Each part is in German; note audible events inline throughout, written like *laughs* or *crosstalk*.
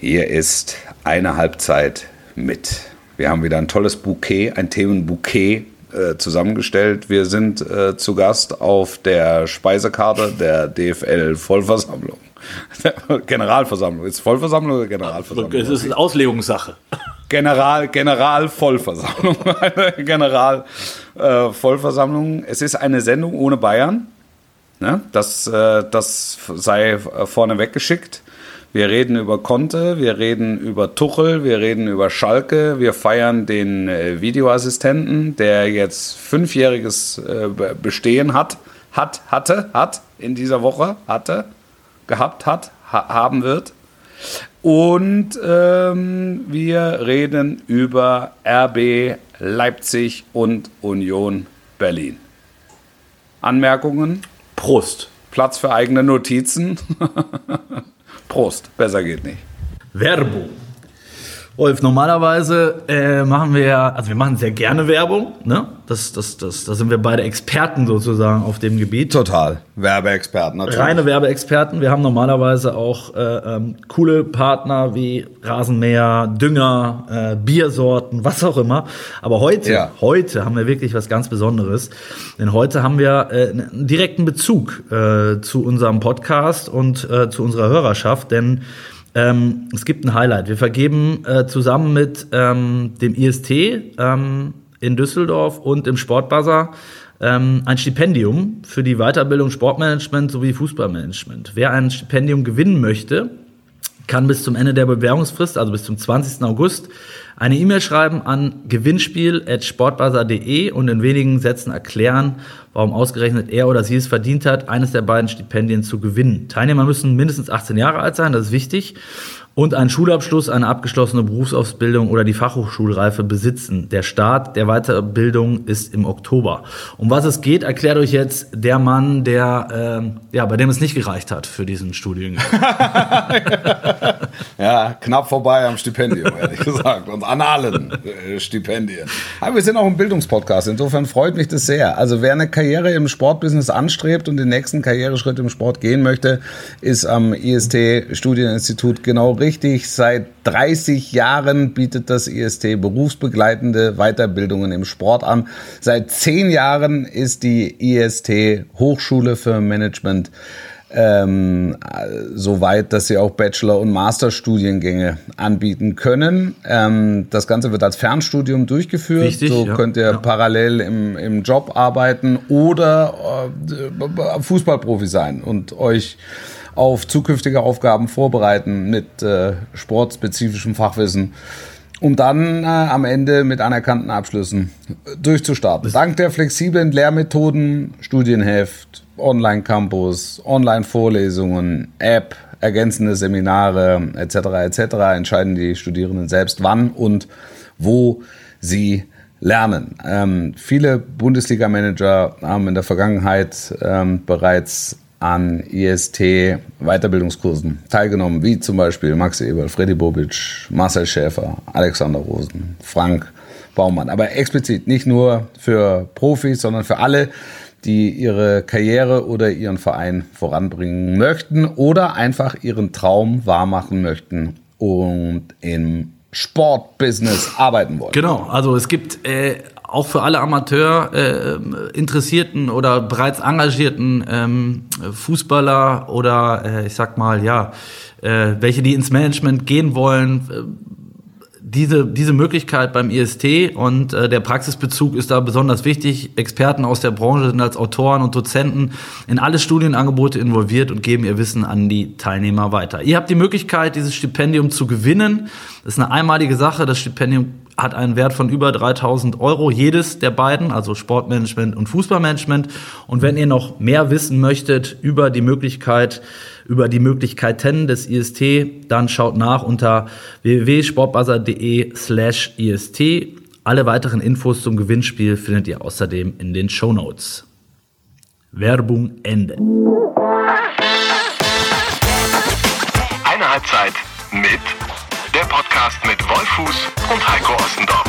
Hier ist eine Halbzeit mit. Wir haben wieder ein tolles Bouquet, ein Themenbouquet äh, zusammengestellt. Wir sind äh, zu Gast auf der Speisekarte der DFL Vollversammlung. *laughs* Generalversammlung. Ist Vollversammlung oder Generalversammlung? Es ist eine Auslegungssache. General, General Vollversammlung. *laughs* General äh, Vollversammlung. Es ist eine Sendung ohne Bayern. Ne? Das, äh, das sei vorneweg geschickt. Wir reden über Conte, wir reden über Tuchel, wir reden über Schalke, wir feiern den äh, Videoassistenten, der jetzt fünfjähriges äh, Bestehen hat, hat, hatte, hat in dieser Woche, hatte, gehabt hat, ha haben wird. Und ähm, wir reden über RB Leipzig und Union Berlin. Anmerkungen? Prost. Platz für eigene Notizen. *laughs* Prost, besser geht nicht. Werbung. Wolf, normalerweise äh, machen wir ja, also wir machen sehr gerne Werbung, ne? Das, das, das, da sind wir beide Experten sozusagen auf dem Gebiet. Total. Werbeexperten natürlich. Reine Werbeexperten. Wir haben normalerweise auch äh, ähm, coole Partner wie Rasenmäher, Dünger, äh, Biersorten, *laughs* was auch immer. Aber heute, ja. heute haben wir wirklich was ganz Besonderes. Denn heute haben wir äh, einen direkten Bezug äh, zu unserem Podcast und äh, zu unserer Hörerschaft, denn ähm, es gibt ein Highlight. Wir vergeben äh, zusammen mit ähm, dem IST ähm, in Düsseldorf und im Sportbuzzer ähm, ein Stipendium für die Weiterbildung Sportmanagement sowie Fußballmanagement. Wer ein Stipendium gewinnen möchte, kann bis zum Ende der Bewerbungsfrist, also bis zum 20. August, eine E-Mail schreiben an gewinnspiel.sportbuzzer.de und in wenigen Sätzen erklären, warum ausgerechnet er oder sie es verdient hat, eines der beiden Stipendien zu gewinnen. Teilnehmer müssen mindestens 18 Jahre alt sein, das ist wichtig und einen Schulabschluss, eine abgeschlossene Berufsausbildung oder die Fachhochschulreife besitzen. Der Start der Weiterbildung ist im Oktober. Um was es geht, erklärt euch jetzt der Mann, der, äh, ja, bei dem es nicht gereicht hat für diesen Studiengang. *laughs* ja, knapp vorbei am Stipendium, ehrlich gesagt. Und an allen äh, Stipendien. Aber wir sind auch ein Bildungspodcast. Insofern freut mich das sehr. Also wer eine Karriere im Sportbusiness anstrebt und den nächsten Karriereschritt im Sport gehen möchte, ist am IST Studieninstitut genau richtig. Seit 30 Jahren bietet das IST berufsbegleitende Weiterbildungen im Sport an. Seit 10 Jahren ist die IST Hochschule für Management ähm, so weit, dass sie auch Bachelor- und Masterstudiengänge anbieten können. Ähm, das Ganze wird als Fernstudium durchgeführt. Richtig, so ja. könnt ihr ja. parallel im, im Job arbeiten oder äh, Fußballprofi sein und euch auf zukünftige Aufgaben vorbereiten mit äh, sportspezifischem Fachwissen, um dann äh, am Ende mit anerkannten Abschlüssen durchzustarten. Dank der flexiblen Lehrmethoden, Studienheft, Online-Campus, Online-Vorlesungen, App, ergänzende Seminare etc. etc. entscheiden die Studierenden selbst, wann und wo sie lernen. Ähm, viele Bundesliga-Manager haben in der Vergangenheit ähm, bereits an IST Weiterbildungskursen teilgenommen, wie zum Beispiel Max Eberl, Freddy Bobic, Marcel Schäfer, Alexander Rosen, Frank Baumann. Aber explizit nicht nur für Profis, sondern für alle, die ihre Karriere oder ihren Verein voranbringen möchten oder einfach ihren Traum wahrmachen möchten und im Sportbusiness arbeiten wollen. Genau, also es gibt äh, auch für alle Amateur äh, Interessierten oder bereits engagierten ähm, Fußballer oder äh, ich sag mal ja, äh, welche die ins Management gehen wollen, äh, diese, diese Möglichkeit beim IST und äh, der Praxisbezug ist da besonders wichtig. Experten aus der Branche sind als Autoren und Dozenten in alle Studienangebote involviert und geben ihr Wissen an die Teilnehmer weiter. Ihr habt die Möglichkeit, dieses Stipendium zu gewinnen. Das ist eine einmalige Sache. Das Stipendium hat einen Wert von über 3000 Euro, jedes der beiden, also Sportmanagement und Fußballmanagement. Und wenn ihr noch mehr wissen möchtet über die Möglichkeit, über die Möglichkeiten des IST, dann schaut nach unter www.sportbuzzer.de slash IST. Alle weiteren Infos zum Gewinnspiel findet ihr außerdem in den Show Notes. Werbung Ende. Podcast mit Wolfuß und Heiko Ostendorf.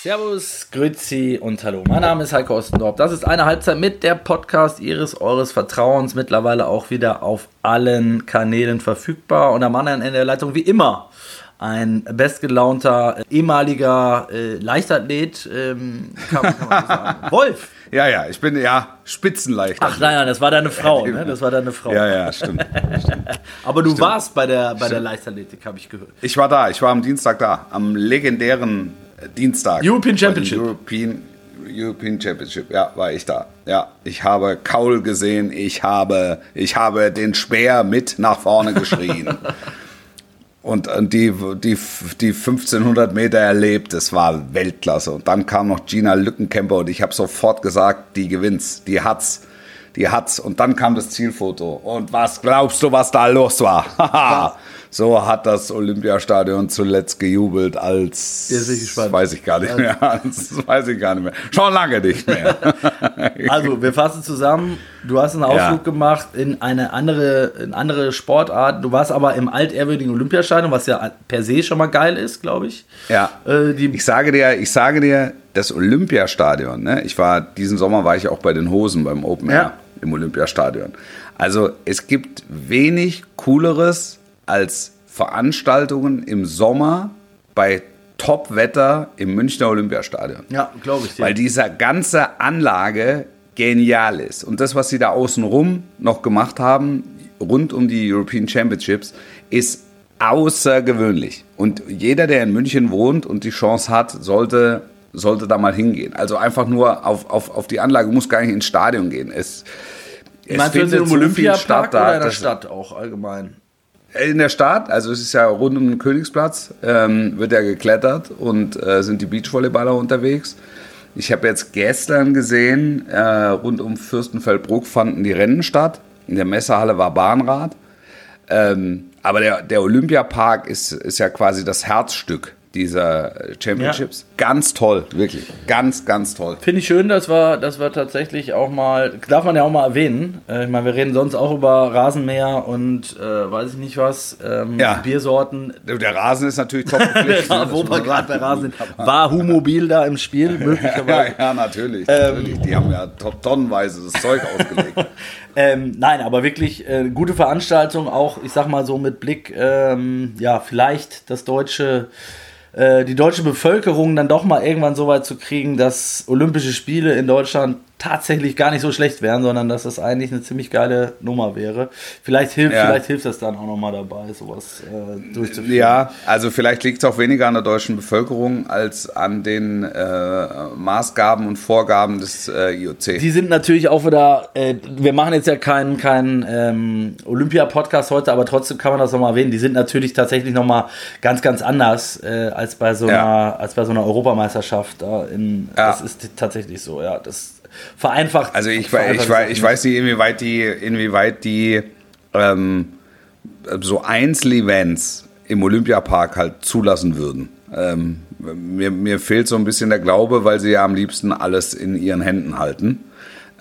Servus, Grüezi und Hallo. Mein Name ist Heiko Ostendorf. Das ist eine Halbzeit mit der Podcast Ihres, Eures Vertrauens. Mittlerweile auch wieder auf allen Kanälen verfügbar. Und am anderen Ende der Leitung wie immer ein bestgelaunter ehemaliger äh, Leichtathlet, ähm, kann, kann man so sagen. *laughs* Wolf. Ja, ja, ich bin ja Spitzenleicht. Ach nein, nein, das war deine Frau, ne? Das war deine Frau. Ja, ja, stimmt. stimmt. *laughs* Aber du warst bei der, bei der Leichtathletik, habe ich gehört. Ich war da, ich war am Dienstag da, am legendären äh, Dienstag. European Championship. European, European Championship, ja, war ich da. Ja, ich habe Kaul gesehen, ich habe, ich habe den Speer mit nach vorne geschrien. *laughs* und, und die, die, die 1500 Meter erlebt, das war Weltklasse. Und dann kam noch Gina Lückenkämper und ich habe sofort gesagt, die gewinnt's, die hat's, die hat's. Und dann kam das Zielfoto. Und was glaubst du, was da los war? *laughs* so hat das Olympiastadion zuletzt gejubelt, als Jetzt bin ich gespannt. weiß ich gar nicht mehr. *laughs* Das weiß ich gar nicht mehr. Schon lange nicht mehr. *laughs* Also, wir fassen zusammen. Du hast einen Ausflug Ja. gemacht in eine andere, in andere Sportart. Du warst aber im altehrwürdigen Olympiastadion, was ja per se schon mal geil ist, glaube ich. Ja. Äh, Ich sage dir, ich sage dir, das Olympiastadion, ne? Ich war, diesen Sommer war ich auch bei den Hosen beim Open Air Ja. im Olympiastadion. Also es gibt wenig Cooleres als Veranstaltungen im Sommer bei Top-Wetter im Münchner Olympiastadion. ja, glaube ich dir. Weil diese ganze Anlage genial ist. Und das, was sie da außenrum noch gemacht haben, rund um die European Championships, ist außergewöhnlich. Und jeder, der in München wohnt und die Chance hat, sollte, sollte da mal hingehen. Also einfach nur auf, auf, auf die Anlage, muss gar nicht ins Stadion gehen. Es, es Meinst du findet im so viel Olympiapark da, oder in der Stadt auch allgemein? In der Stadt, also es ist ja rund um den Königsplatz, ähm, wird ja geklettert und äh, sind die Beachvolleyballer unterwegs. Ich habe jetzt gestern gesehen, äh, rund um Fürstenfeldbruck fanden die Rennen statt. In der Messehalle war Bahnrad. Ähm, aber der, der Olympiapark ist, ist ja quasi das Herzstück dieser Championships. Ganz toll, wirklich. Ganz, ganz toll. Finde ich schön, dass wir, dass wir tatsächlich auch mal, darf man ja auch mal erwähnen. Äh, ich meine, wir reden sonst auch über Rasenmäher und äh, weiß ich nicht was, ähm, Ja. Biersorten. Der Rasen ist natürlich top *laughs* ne? Ja, wo wir gerade bei Rasen sind. War Humobil da im Spiel, *laughs* Ja, möglicherweise. ja, natürlich. Ähm, natürlich. Die haben ja to- tonnenweise das Zeug ausgelegt. *laughs* Ähm, nein, aber wirklich äh, gute Veranstaltung, auch ich sag mal so mit Blick, ähm, ja, vielleicht das deutsche, äh, die deutsche Bevölkerung dann doch mal irgendwann so weit zu kriegen, dass Olympische Spiele in Deutschland tatsächlich gar nicht so schlecht wären, sondern dass das eigentlich eine ziemlich geile Nummer wäre. Vielleicht hilft, Ja. vielleicht hilft das dann auch nochmal dabei, sowas äh, durchzuführen. Ja, also vielleicht liegt es auch weniger an der deutschen Bevölkerung als an den äh, Maßgaben und Vorgaben des äh, IOC. Die sind natürlich auch wieder, äh, wir machen jetzt ja keinen keinen ähm, Olympia-Podcast heute, aber trotzdem kann man das nochmal erwähnen. Die sind natürlich tatsächlich nochmal ganz, ganz anders äh, als, bei so Ja. einer, als bei so einer Europameisterschaft. Da in, Ja. Das ist tatsächlich so, ja. Das vereinfacht. also ich, vereinfacht ich, das ich weiß nicht, inwieweit die, inwieweit die ähm, so Einzelevents im Olympiapark halt zulassen würden. Ähm, mir, mir fehlt so ein bisschen der Glaube, weil sie ja am liebsten alles in ihren Händen halten.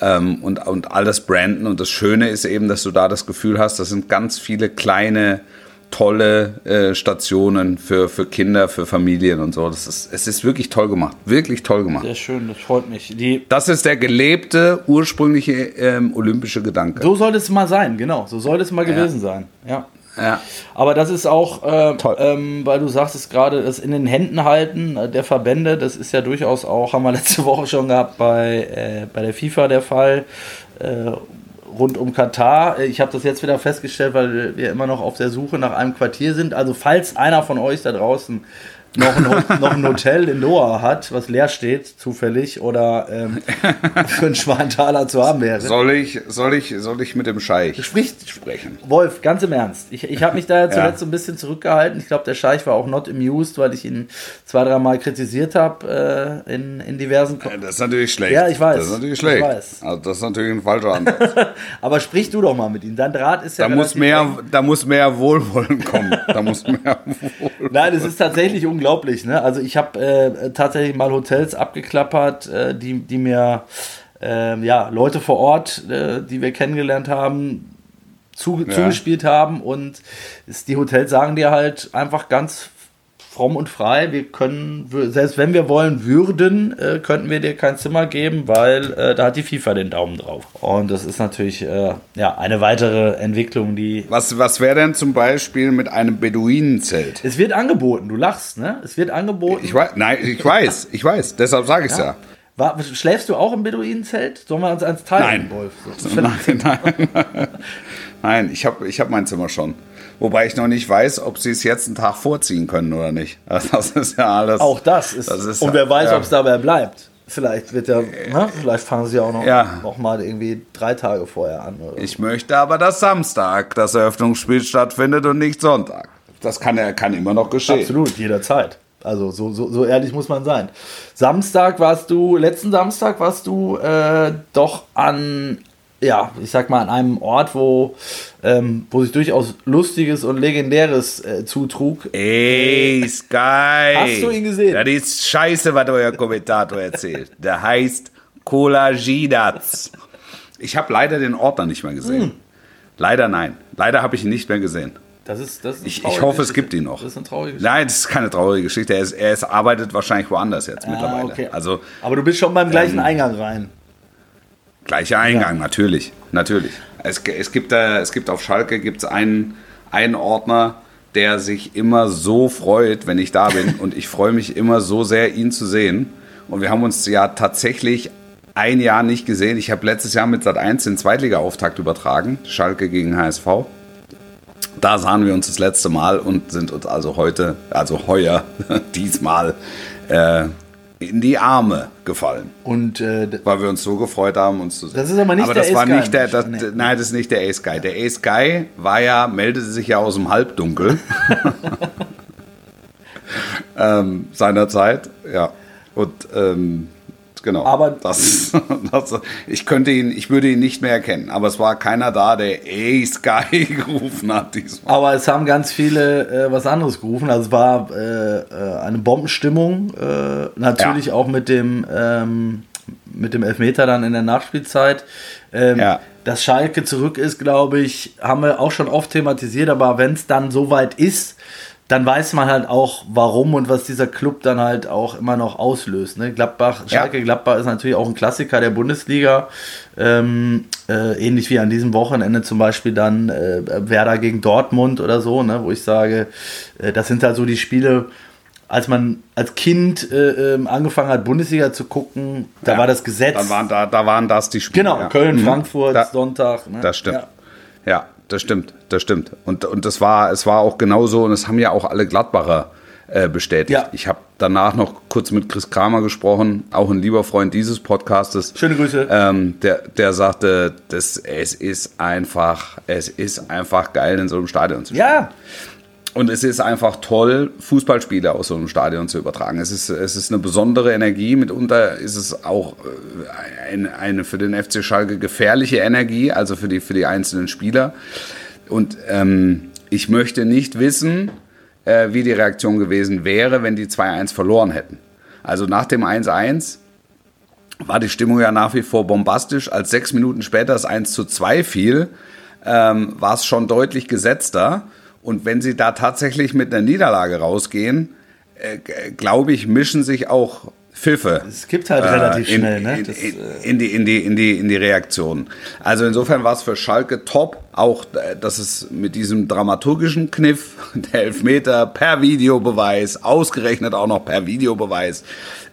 ähm, und, und alles branden. Und das Schöne ist eben, dass du da das Gefühl hast, das sind ganz viele kleine, tolle äh, Stationen für, für Kinder, für Familien und so. Das ist, es ist wirklich toll gemacht. Wirklich toll gemacht. Sehr schön, das freut mich. Die, Das ist der gelebte, ursprüngliche ähm, olympische Gedanke. so sollte es mal sein, genau. So sollte es mal gewesen sein. Ja. Ja. Aber das ist auch, äh, Toll. ähm, weil du sagtest gerade, das in den Händen halten äh, der Verbände, das ist ja durchaus auch, haben wir *laughs* letzte Woche schon gehabt bei, äh, bei der FIFA der Fall, äh, rund um Katar. Äh, Ich habe das jetzt wieder festgestellt, weil wir immer noch auf der Suche nach einem Quartier sind. Also falls einer von euch da draußen noch ein, *laughs* noch ein Hotel in Doha hat, was leer steht, zufällig, oder ähm, *laughs* für einen Schwanthaler zu haben wäre. Soll ich, soll ich, soll ich mit dem Scheich Spricht, sprechen? Wolf, ganz im Ernst. Ich, ich habe mich da *laughs* ja zuletzt so ein bisschen zurückgehalten. Ich glaube, der Scheich war auch not amused, weil ich ihn zwei, dreimal kritisiert habe äh, in, in diversen. Ko Das ist natürlich schlecht. Ja, ich weiß. Das ist natürlich Ich schlecht. Also das ist natürlich ein falscher Ansatz. Aber sprich du doch mal mit ihm. Dein Draht ist ja. Da muss mehr, da muss mehr Wohlwollen kommen. Da muss mehr Wohlwollen. Nein, es ist tatsächlich unglaublich. Ne? Also ich habe äh, tatsächlich mal Hotels abgeklappert, äh, die, die mir äh, ja, Leute vor Ort, äh, die wir kennengelernt haben, zu, Ja. zugespielt haben. Und die Hotels sagen dir halt einfach ganz fromm und frei. Wir können, selbst wenn wir wollen würden, äh, könnten wir dir kein Zimmer geben, weil äh, da hat die FIFA den Daumen drauf. Und das ist natürlich äh, ja, eine weitere Entwicklung, die. Was, was wäre denn zum Beispiel mit einem Beduinenzelt? Es wird angeboten, du lachst, ne? Es wird angeboten. Ich weiß, nein, ich weiß, ich weiß, deshalb sage ich es ja. ja. War, schläfst du auch im Beduinenzelt? Sollen wir uns eins teilen, nein. Wolf? So, *laughs* nein, nein. nein, ich habe ich hab mein Zimmer schon. Wobei ich noch nicht weiß, ob sie es jetzt einen Tag vorziehen können oder nicht. *laughs* Das ist ja alles. Auch das ist. Das ist und wer weiß, ja. ob es dabei bleibt. Vielleicht wird ja, na, vielleicht fangen sie auch noch, ja. noch mal irgendwie drei Tage vorher an. Oder? Ich möchte aber, dass Samstag das Eröffnungsspiel stattfindet und nicht Sonntag. Das kann, kann immer noch geschehen. Absolut, jederzeit. Also so, so, so ehrlich muss man sein. Samstag warst du, letzten Samstag warst du äh, doch an ja, ich sag mal, an einem Ort, wo, ähm, wo sich durchaus Lustiges und Legendäres äh, zutrug. Ey, Sky! Hast du ihn gesehen? Das ist scheiße, was euer Kommentator erzählt. Der heißt Kolaginats. Ich habe leider den Ort noch nicht mehr gesehen. Hm. Leider nein. Leider habe ich ihn nicht mehr gesehen. Das ist, das ist ich, ich hoffe, es gibt ihn noch. Das ist eine traurige Geschichte. Nein, das ist keine traurige Geschichte. Er, ist, er ist, arbeitet wahrscheinlich woanders jetzt ah, mittlerweile. Okay. Also, Aber du bist schon beim gleichen ähm, Eingang rein. Gleicher Eingang, ja. natürlich, natürlich. Es, es, gibt, äh, es gibt auf Schalke gibt's einen, einen Ordner, der sich immer so freut, wenn ich da bin. *laughs* und ich freue mich immer so sehr, ihn zu sehen. Und wir haben uns ja tatsächlich ein Jahr nicht gesehen. Ich habe letztes Jahr mit Sat1 den Zweitliga-Auftakt übertragen, Schalke gegen HSV. Da sahen wir uns das letzte Mal und sind uns also heute, also heuer, *laughs* diesmal äh, in die Arme gefallen. Und äh, weil wir uns so gefreut haben, uns zu sehen. Das ist aber nicht aber der das Ace war Guy nicht der, das, nee. nein, das ist nicht der Ace Guy. Der Ace Guy war ja, meldete sich ja aus dem Halbdunkel *laughs* *laughs* ähm, seinerzeit, ja. Und ähm, genau. Aber *laughs* das, das, ich könnte ihn, ich würde ihn nicht mehr erkennen. Aber es war keiner da, der Ey Sky *laughs* gerufen hat diesmal. Aber es haben ganz viele äh, was anderes gerufen. Also es war äh, äh eine Bombenstimmung. Äh, natürlich ja. auch mit dem ähm, mit dem Elfmeter dann in der Nachspielzeit. Ähm, ja. Dass Schalke zurück ist, glaube ich, haben wir auch schon oft thematisiert. Aber wenn es dann soweit ist, dann weiß man halt auch, warum und was dieser Club dann halt auch immer noch auslöst. Ne? Gladbach, Schalke ja. Gladbach ist natürlich auch ein Klassiker der Bundesliga. Ähm, äh, ähnlich wie an diesem Wochenende zum Beispiel dann äh, Werder gegen Dortmund oder so, ne? wo ich sage, äh, das sind halt so die Spiele, als man als Kind äh, ähm, angefangen hat, Bundesliga zu gucken, da ja, war das Gesetz. Da waren, da, da waren das die Spiele. Genau, ja. Köln, mhm. Frankfurt, da, Sonntag. Ne? Das stimmt. Ja das stimmt, das stimmt. Und, und das war, es war auch genauso und es haben ja auch alle Gladbacher äh, bestätigt. Ja. Ich habe danach noch kurz mit Chris Kramer gesprochen, auch ein lieber Freund dieses Podcastes. Schöne Grüße. Ähm, der, der sagte, das, es ist einfach, es ist einfach geil, in so einem Stadion zu spielen. Ja. Und es ist einfach toll, Fußballspiele aus so einem Stadion zu übertragen. Es ist, es ist eine besondere Energie. Mitunter ist es auch äh, eine, eine für den FC Schalke gefährliche Energie, also für die, für die einzelnen Spieler. Und ähm, ich möchte nicht wissen, äh, wie die Reaktion gewesen wäre, wenn die 2-1 verloren hätten. Also nach dem 1-1 war die Stimmung ja nach wie vor bombastisch. Als sechs Minuten später das 1 zu 2 fiel, ähm, war es schon deutlich gesetzter. Und wenn sie da tatsächlich mit einer Niederlage rausgehen, äh, glaube ich, mischen sich auch Pfiffe. Es gibt halt relativ äh, in, schnell, ne? Das, in, äh, in, die, in, die, in, die, in die Reaktion. Also insofern war es für Schalke top, auch äh, dass es mit diesem dramaturgischen Kniff, *laughs* der Elfmeter per Videobeweis, ausgerechnet auch noch per Videobeweis,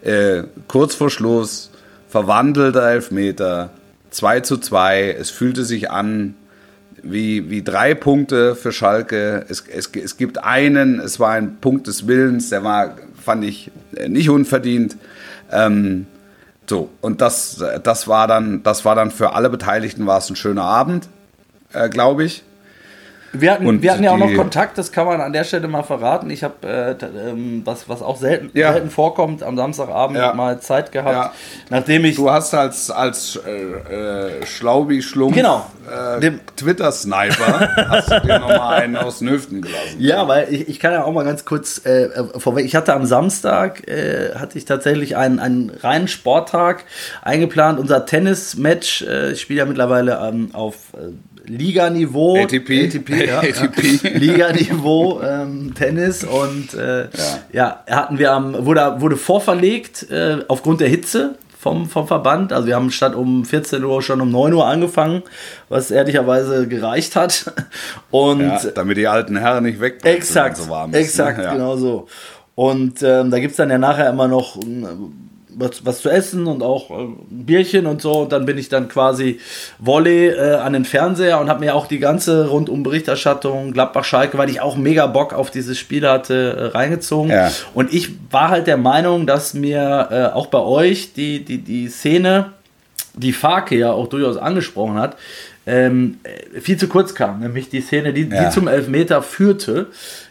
äh, kurz vor Schluss, verwandelter Elfmeter, 2 zu 2, es fühlte sich an wie, wie drei Punkte für Schalke. Es, es, es gibt einen, es war ein Punkt des Willens, der war, fand ich, äh, nicht unverdient. Ähm, so, und das, das, war dann, das war dann für alle Beteiligten war es ein schöner Abend, äh, glaube ich. Wir hatten, wir hatten ja auch noch Kontakt, das kann man an der Stelle mal verraten. Ich habe, äh, ähm, was, was auch selten, ja. selten vorkommt, am Samstagabend ja. mal Zeit gehabt, ja. nachdem ich... Du hast als, als äh, äh, Schlaubi-Schlumpf genau. äh, Twitter-Sniper *laughs* hast du dir nochmal einen aus den Hüften gelassen. Ja, weil ich, ich kann ja auch mal ganz kurz äh, äh, vorweg, ich hatte am Samstag, äh, hatte ich tatsächlich einen, einen reinen Sporttag eingeplant, unser Tennis-Match, ich spiele ja mittlerweile ähm, auf Liganiveau, ATP. ATP, ja, *laughs* ATP. Ja. Liganiveau ähm, Tennis und äh, ja. hatten wir am wurde wurde vorverlegt äh, aufgrund der Hitze vom, vom Verband. Also wir haben statt um 14 Uhr schon um 9 Uhr angefangen, was ehrlicherweise gereicht hat. *laughs* Und Ja, damit die alten Herren nicht weg Exakt, so warm ist, exakt, ne? Ja. genau so. Und ähm, da gibt es dann ja nachher immer noch ähm, was, was zu essen und auch ein Bierchen und so. Und dann bin ich dann quasi Volley äh, an den Fernseher und habe mir auch die ganze rundum Berichterstattung Gladbach-Schalke, weil ich auch mega Bock auf dieses Spiel hatte, äh, reingezogen. Ja. Und ich war halt der Meinung, dass mir äh, auch bei euch die, die, die Szene, die Farke ja auch durchaus angesprochen hat, ähm, äh, viel zu kurz kam. Nämlich die Szene, die, Ja. die zum Elfmeter führte.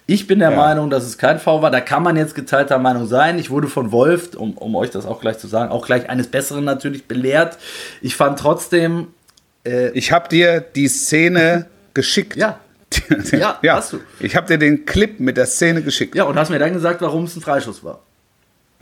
Ich bin der Ja. Meinung, dass es kein Foul war. Da kann man jetzt geteilter Meinung sein. Ich wurde von Wolf, um, um euch das auch gleich zu sagen, auch gleich eines Besseren natürlich belehrt. Ich fand trotzdem, Ich habe dir die Szene *laughs* geschickt. *laughs* ja, Ja, hast du. Ich habe dir den Clip mit der Szene geschickt. ja, und hast mir dann gesagt, warum es ein Freischuss war.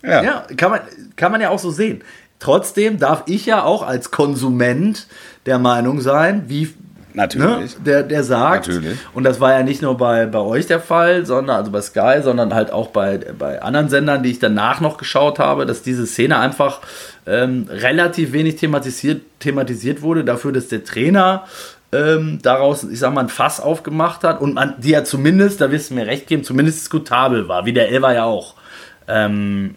Ja. Ja, kann man, kann man ja auch so sehen. Trotzdem darf ich ja auch als Konsument der Meinung sein, wie ne, Natürlich. der, der sagt, Natürlich. und das war ja nicht nur bei, bei euch der Fall, sondern also bei Sky, sondern halt auch bei, bei anderen Sendern, die ich danach noch geschaut habe, dass diese Szene einfach ähm, relativ wenig thematisiert, thematisiert wurde, dafür, dass der Trainer ähm, daraus, ich sag mal, ein Fass aufgemacht hat und man, die ja zumindest, da wirst du mir recht geben, zumindest diskutabel war, wie der Elfer ja auch. Ähm,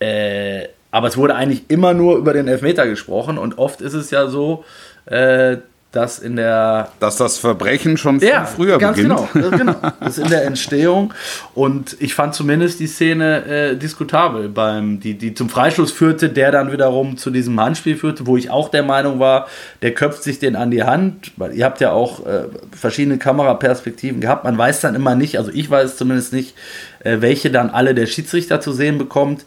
äh, aber es wurde eigentlich immer nur über den Elfmeter gesprochen und oft ist es ja so, äh, dass in der Dass das Verbrechen schon viel ja, früher ganz beginnt. Genau, genau. Das ist in der Entstehung. Und ich fand zumindest die Szene äh, diskutabel, beim, die, die zum Freistoß führte, der dann wiederum zu diesem Handspiel führte, wo ich auch der Meinung war, der köpft sich den an die Hand. Weil ihr habt ja auch äh, verschiedene Kameraperspektiven gehabt. Man weiß dann immer nicht, also ich weiß zumindest nicht, äh, welche dann alle der Schiedsrichter zu sehen bekommt.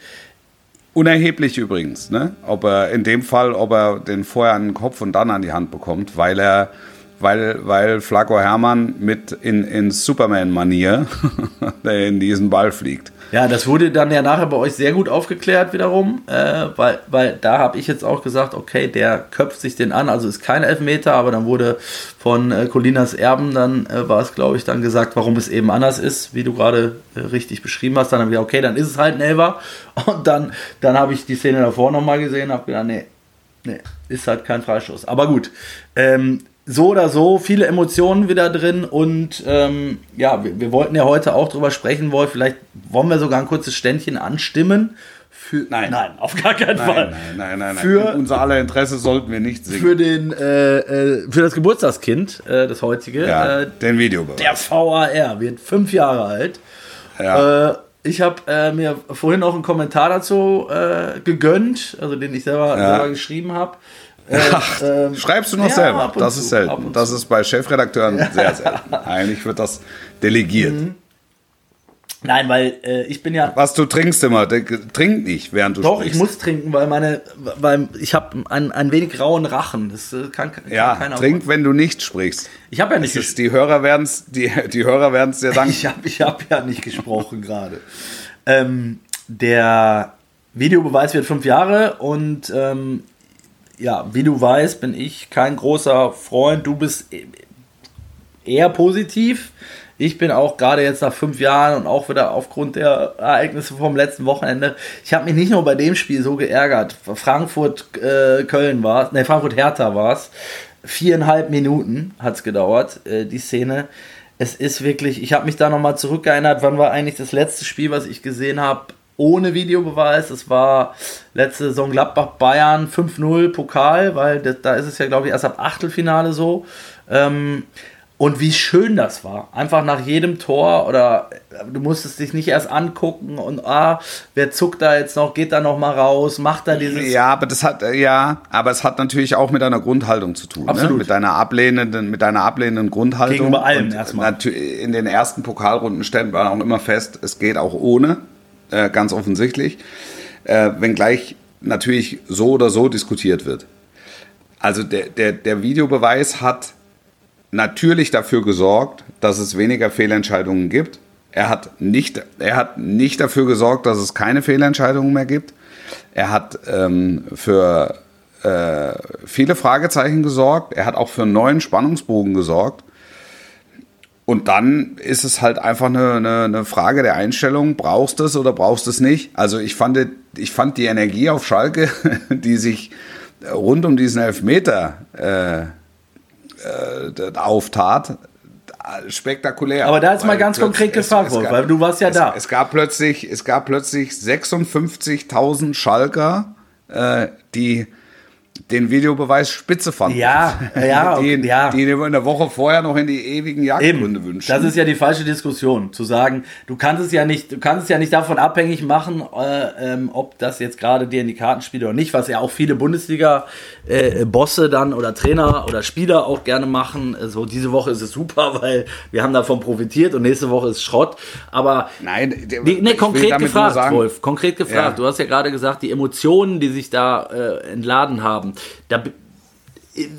Unerheblich übrigens, ne? Ob er in dem Fall, ob er den vorher an den Kopf und dann an die Hand bekommt, weil er, weil, weil Flaco Hermann mit in, in Superman-Manier *laughs* in diesen Ball fliegt. Ja, das wurde dann ja nachher bei euch sehr gut aufgeklärt wiederum, äh, weil, weil da habe ich jetzt auch gesagt, okay, der köpft sich den an, also ist kein Elfmeter, aber dann wurde von äh, Colinas Erben, dann äh, war es, glaube ich, dann gesagt, warum es eben anders ist, wie du gerade äh, richtig beschrieben hast. Dann habe ich gesagt, okay, dann ist es halt ein Elfer. *laughs* Und dann, dann habe ich die Szene davor nochmal gesehen und habe gedacht, nee, nee, ist halt kein Freistoß. Aber gut, ähm, so oder so, viele Emotionen wieder drin und ähm, ja, wir, wir wollten ja heute auch drüber sprechen, Wolf. Vielleicht wollen wir sogar ein kurzes Ständchen anstimmen. Für, Nein. nein, auf gar keinen Fall. Nein, nein, nein, nein. Für- In unser aller Interesse sollten wir nicht singen. Für, den, äh, äh, für das Geburtstagskind, äh, das heutige, ja, äh, den Videobeweis. der VAR wird fünf Jahre alt. ja. Äh, ich habe äh, mir vorhin auch einen Kommentar dazu äh, gegönnt, also den ich selber, Ja. selber geschrieben habe. Äh, Ach, ähm, schreibst du noch ja, selber? Das ist selten. Das ist bei Chefredakteuren *laughs* sehr selten. Eigentlich wird das delegiert. Mhm. Nein, weil äh, ich bin ja. Was du trinkst immer, trink nicht, während du Doch, sprichst. ich muss trinken, weil meine, weil ich habe ein, ein wenig rauen Rachen. Das äh, kann, kann ja, keiner. trink, wenn du nicht sprichst. Ich habe ja nicht. Ist, die Hörer werden es die, die Hörer werden's dir danken. *laughs* Ich habe ich hab ja nicht gesprochen gerade. Ähm, der Videobeweis wird fünf Jahre und ähm, ja, wie du weißt, bin ich kein großer Freund. Du bist e- eher positiv. Ich bin auch gerade jetzt nach fünf Jahren und auch wieder aufgrund der Ereignisse vom letzten Wochenende. Ich habe mich nicht nur bei dem Spiel so geärgert. Frankfurt äh, Köln war es, ne Frankfurt Hertha war es. Viereinhalb Minuten hat es gedauert, äh, die Szene. Es ist wirklich, ich habe mich da nochmal zurückgeerinnert, wann war eigentlich das letzte Spiel, was ich gesehen habe, ohne Videobeweis. Es war letzte Saison Gladbach-Bayern 5-0 Pokal, weil das, da ist es ja, glaube ich, erst ab Achtelfinale so. Ähm, und wie schön das war. Einfach nach jedem Tor oder äh, du musstest dich nicht erst angucken und ah, wer zuckt da jetzt noch, geht da noch mal raus, macht da dieses. Ja, aber das hat äh, ja, aber es hat natürlich auch mit deiner Grundhaltung zu tun, ne? Absolut. mit deiner ablehnenden, mit deiner ablehnenden Grundhaltung. Gegenüber allem erstmal. In den ersten Pokalrunden stellen wir auch immer fest, es geht auch ohne, äh, ganz offensichtlich, äh, wenngleich natürlich so oder so diskutiert wird. Also der, der, der Videobeweis hat natürlich dafür gesorgt, dass es weniger Fehlentscheidungen gibt. Er hat nicht, er hat nicht dafür gesorgt, dass es keine Fehlentscheidungen mehr gibt. Er hat ähm, für äh, viele Fragezeichen gesorgt. Er hat auch für einen neuen Spannungsbogen gesorgt. Und dann ist es halt einfach eine, eine, eine Frage der Einstellung, brauchst du es oder brauchst du es nicht? Also ich fand, ich fand die Energie auf Schalke, *laughs* die sich rund um diesen Elfmeter äh, äh, auftat, spektakulär. Aber da ist mal ganz konkret gefragt worden, weil du warst ja es, da. Es gab plötzlich, es gab plötzlich 56.000 Schalker, äh, die den Videobeweis spitze fanden. Ja, *laughs* ja, okay, ja. die in der Woche vorher noch in die ewigen Jagdgründe wünschen. Das ist ja die falsche Diskussion, zu sagen, du kannst es ja nicht, du kannst es ja nicht davon abhängig machen, äh, ähm, ob das jetzt gerade dir in die Karten spielt oder nicht, was ja auch viele Bundesliga-Bosse dann oder Trainer oder Spieler auch gerne machen. So, diese Woche ist es super, *laughs* weil wir haben davon profitiert und nächste Woche ist Schrott. Aber Nein, der- die, nee, konkret gefragt, sagen- Wolf, konkret gefragt. Ja. Du hast ja gerade gesagt, die Emotionen, die sich da äh, entladen haben, da b-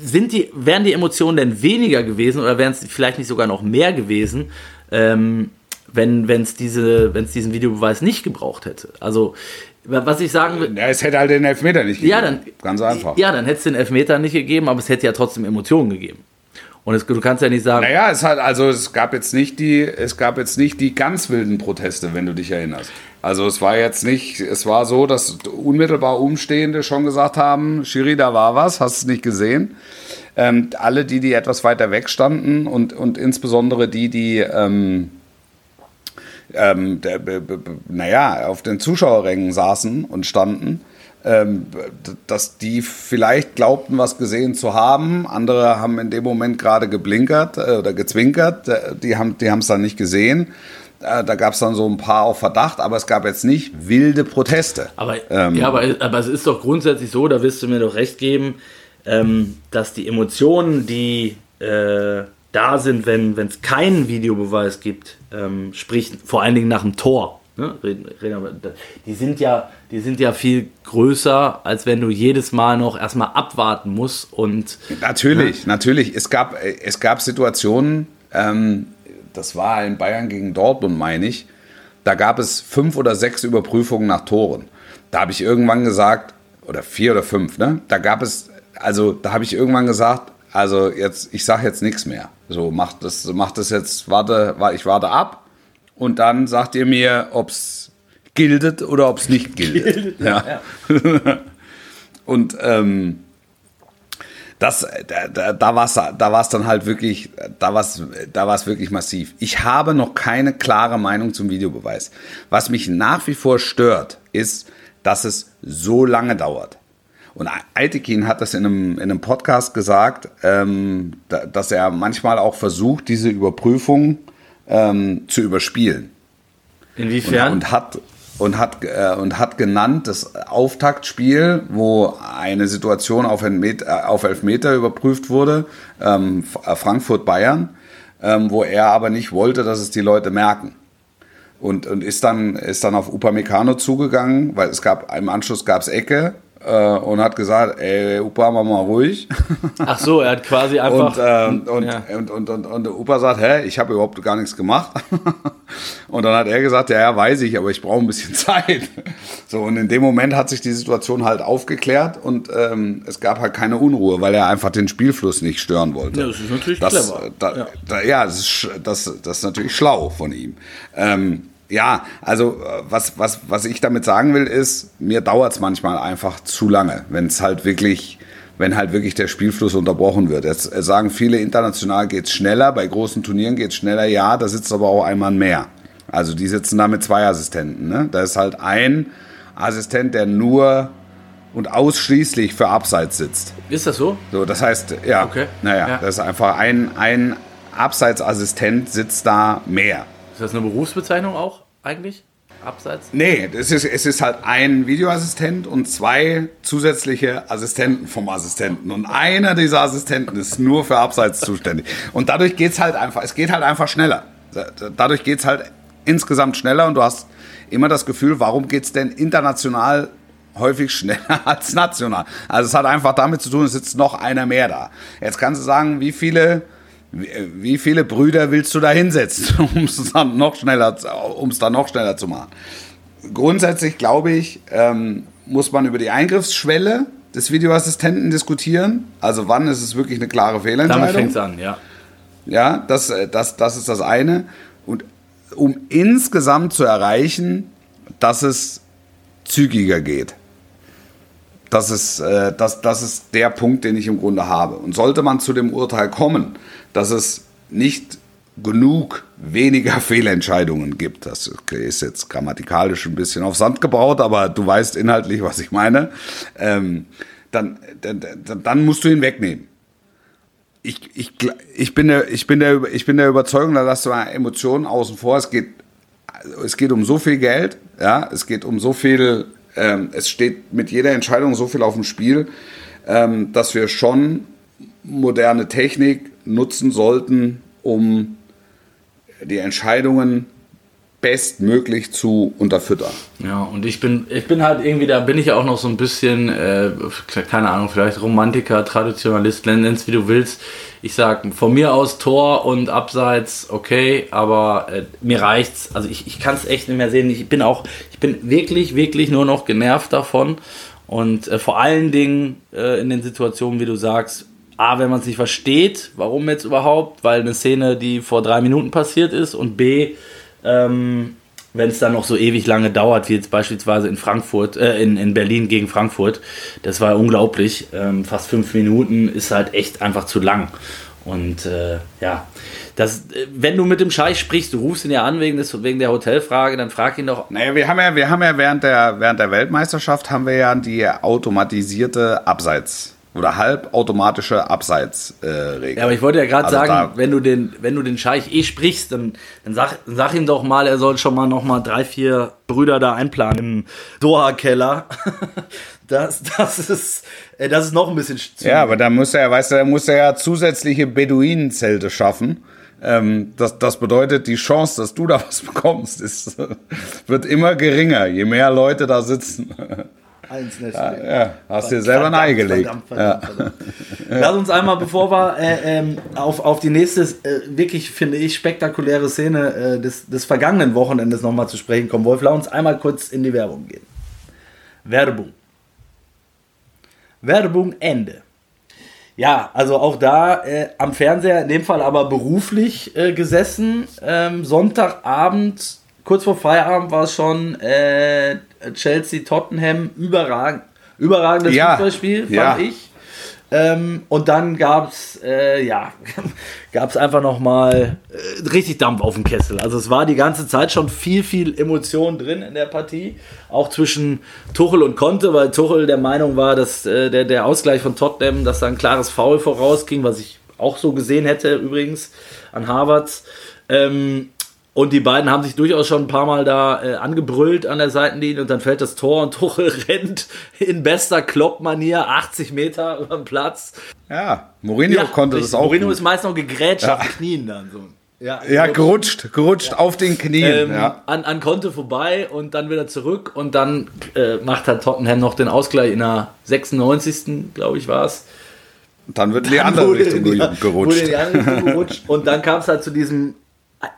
sind die, wären die Emotionen denn weniger gewesen oder wären es vielleicht nicht sogar noch mehr gewesen, ähm, wenn es diese, wenn's diesen Videobeweis nicht gebraucht hätte? Also, wa- was ich sagen will. Ja, es hätte halt den Elfmeter nicht gegeben. Ja, dann, Ganz einfach. Ja, dann hätte es den Elfmeter nicht gegeben, aber es hätte ja trotzdem Emotionen gegeben. Und es, du kannst ja nicht sagen, Naja, es hat, also es gab jetzt nicht die, es gab jetzt nicht die ganz wilden Proteste, wenn du dich erinnerst. Also es war jetzt nicht, es war so, dass unmittelbar Umstehende schon gesagt haben, Schiri, da war was, hast du es nicht gesehen. Ähm, alle die, die etwas weiter weg standen und, und insbesondere die, die ähm, ähm, der, naja, auf den Zuschauerrängen saßen und standen, dass die vielleicht glaubten, was gesehen zu haben. Andere haben in dem Moment gerade geblinkert äh, oder gezwinkert. Äh, Die haben die es dann nicht gesehen. Äh, da gab es dann so ein paar auf Verdacht, aber es gab jetzt nicht wilde Proteste. Aber, Ähm, ja, aber, aber es ist doch grundsätzlich so, da wirst du mir doch recht geben, ähm, dass die Emotionen, die äh, da sind, wenn es keinen Videobeweis gibt, ähm, sprich vor allen Dingen nach dem Tor, ne? die, sind ja, die sind ja viel größer, als wenn du jedes Mal noch erstmal abwarten musst und Natürlich, natürlich. Es gab, es gab Situationen, ähm, das war in Bayern gegen Dortmund, meine ich, da gab es fünf oder sechs Überprüfungen nach Toren. Da habe ich irgendwann gesagt, oder vier oder fünf, ne? Da gab es, also da habe ich irgendwann gesagt, also jetzt, ich sage jetzt nichts mehr. So, macht das, macht das jetzt, warte, wa- ich warte ab und dann sagt ihr mir, ob es gildet oder ob es nicht gildet. ja. *laughs* und ähm, das, da, da, da war es da war's dann halt wirklich, da war es da war's wirklich massiv. Ich habe noch keine klare Meinung zum Videobeweis. Was mich nach wie vor stört, ist, dass es so lange dauert. Und Altekin hat das in einem, in einem Podcast gesagt, ähm, da, dass er manchmal auch versucht, diese Überprüfung ähm, zu überspielen. inwiefern? Und, und hat und hat äh, und hat genannt das Auftaktspiel, wo eine Situation auf, Elfmeter, äh, auf Elfmeter überprüft wurde, ähm, äh, Frankfurt Bayern, ähm, wo er aber nicht wollte, dass es die Leute merken. Und, und ist dann ist dann auf Upamecano zugegangen, weil es gab im Anschluss gab es Ecke und hat gesagt, ey Upa, mach mal ruhig. *laughs* Ach so, er hat quasi einfach. Und, ähm, und, ja. und, und, und, und der Opa sagt, hä, ich habe überhaupt gar nichts gemacht. *laughs* und dann hat er gesagt, ja, ja, weiß ich, aber ich brauche ein bisschen *laughs* Zeit. So, und in dem Moment hat sich die Situation halt aufgeklärt und ähm, es gab halt keine Unruhe, weil er einfach den Spielfluss nicht stören wollte. Ja, das ist natürlich das, clever. Da, Ja. Da, ja, das ist, das, das ist natürlich schlau von ihm. Ähm, ja, also äh, was, was, was ich damit sagen will, ist, mir dauert es manchmal einfach zu lange, wenn es halt wirklich, wenn halt wirklich der Spielfluss unterbrochen wird. Jetzt äh, sagen viele, international geht es schneller, bei großen Turnieren geht es schneller, ja, da sitzt aber auch ein Mann mehr. Also die sitzen da mit zwei Assistenten. Ne? Da ist halt ein Assistent, der nur und ausschließlich für Abseits sitzt. Ist das so? So, das heißt, ja, Okay. naja, Ja. das ist einfach ein, ein Abseitsassistent sitzt da mehr. Ist das eine Berufsbezeichnung auch eigentlich? Abseits? Nee, es ist, es ist halt ein Videoassistent und zwei zusätzliche Assistenten vom Assistenten. Und einer dieser Assistenten ist nur für Abseits zuständig. Und dadurch geht's halt einfach, es geht halt einfach schneller. Dadurch geht's halt insgesamt schneller und du hast immer das Gefühl, warum geht's denn international häufig schneller *laughs* als national? Also es hat einfach damit zu tun, es sitzt noch einer mehr da. Jetzt kannst du sagen, wie viele wie, wie viele Brüder willst du da hinsetzen, *laughs* um es dann noch schneller, um es dann noch schneller zu machen? Grundsätzlich glaube ich, ähm, muss man über die Eingriffsschwelle des Videoassistenten diskutieren. Also wann ist es wirklich eine klare Damit Fehlentscheidung? fängt es an, ja. Ja, das, äh, das, das ist das eine. Und um insgesamt zu erreichen, dass es zügiger geht. Das ist, äh, das, das ist der Punkt, den ich im Grunde habe. Und sollte man zu dem Urteil kommen, dass es nicht genug weniger *laughs* Fehlentscheidungen gibt, das ist jetzt grammatikalisch ein bisschen auf Sand gebaut, aber du weißt inhaltlich, was ich meine, ähm, dann, dann, dann musst du ihn wegnehmen. Ich, ich, ich, bin der, ich, bin der, ich bin der Überzeugung, da lässt du mal Emotionen außen vor. Es geht, es geht um so viel Geld, ja, es geht um so viel, ähm, es steht mit jeder Entscheidung so viel auf dem Spiel, ähm, dass wir schon moderne Technik nutzen sollten, um die Entscheidungen bestmöglich zu unterfüttern. Ja, und ich bin, ich bin halt irgendwie, da bin ich auch noch so ein bisschen, äh, keine Ahnung, vielleicht Romantiker, Traditionalist, nenn es wie du willst. Ich sag von mir aus Tor und Abseits, okay, aber äh, mir reicht's. Also ich, ich kann es echt nicht mehr sehen. Ich bin auch, ich bin wirklich, wirklich nur noch genervt davon. Und äh, vor allen Dingen äh, in den Situationen, wie du sagst, A, wenn man es nicht versteht, warum jetzt überhaupt, weil eine Szene, die vor drei Minuten passiert ist und B, ähm, wenn es dann noch so ewig lange dauert, wie jetzt beispielsweise in Frankfurt, äh, in, in Berlin gegen Frankfurt. Das war unglaublich. Ähm, fast fünf Minuten ist halt echt einfach zu lang. Und äh, ja, das, äh, wenn du mit dem Scheich sprichst, du rufst ihn ja an wegen, des, wegen der Hotelfrage, dann frag ihn doch. Naja, wir haben ja, wir haben ja während der, während der Weltmeisterschaft haben wir ja die automatisierte Abseits- oder halbautomatische Abseitsregel. Äh, ja, aber ich wollte ja gerade also sagen, wenn du den, wenn du den Scheich eh sprichst, dann, dann sag, sag ihm doch mal, er soll schon mal noch mal drei, vier Brüder da einplanen im Doha-Keller. *laughs* das, das ist, äh, das ist noch ein bisschen. Ja, aber da muss er, weißt du, da muss er ja zusätzliche Beduinenzelte schaffen. Ähm, das, das bedeutet, die Chance, dass du da was *laughs* bekommst, ist, wird immer geringer, je mehr Leute da sitzen. *laughs* Eins ja, ja, hast dir selber ein Ei gelegt. Verdammt, verdammt, ja. verdammt. Lass uns einmal, bevor wir äh, ähm, auf, auf die nächste, äh, wirklich, finde ich, spektakuläre Szene äh, des, des vergangenen Wochenendes nochmal zu sprechen kommen. Wolf, lass uns einmal kurz in die Werbung gehen. Werbung. Werbung Ende. Ja, also auch da äh, am Fernseher, in dem Fall aber beruflich äh, gesessen. Ähm, Sonntagabend, kurz vor Feierabend war es schon äh, Chelsea Tottenham überragend. Überragendes ja. Fußballspiel, fand ja. ich. Ähm, und dann gab es äh, ja, *laughs* gab's einfach nochmal äh, richtig Dampf auf dem Kessel. Also es war die ganze Zeit schon viel, viel Emotion drin in der Partie. Auch zwischen Tuchel und Conte, weil Tuchel der Meinung war, dass äh, der, der Ausgleich von Tottenham, dass da ein klares Foul vorausging, was ich auch so gesehen hätte übrigens an Harvards. Ähm, und die beiden haben sich durchaus schon ein paar Mal da äh, angebrüllt an der Seitenlinie und dann fällt das Tor und *laughs* Tuchel rennt in bester Klopp-Manier 80 Meter über den Platz. Ja, Mourinho ja, konnte das auch. Mourinho gut. ist meist noch gegrätscht ja. auf den Knien dann so. Ja, ja gerutscht, gerutscht ja. auf den Knien. Ähm, an, an Konte vorbei und dann wieder zurück und dann äh, macht halt Tottenham noch den Ausgleich in der 96. glaube ich war es. Dann wird in die andere Richtung gerutscht. Wurde in die andere Richtung gerutscht und dann kam es halt zu diesem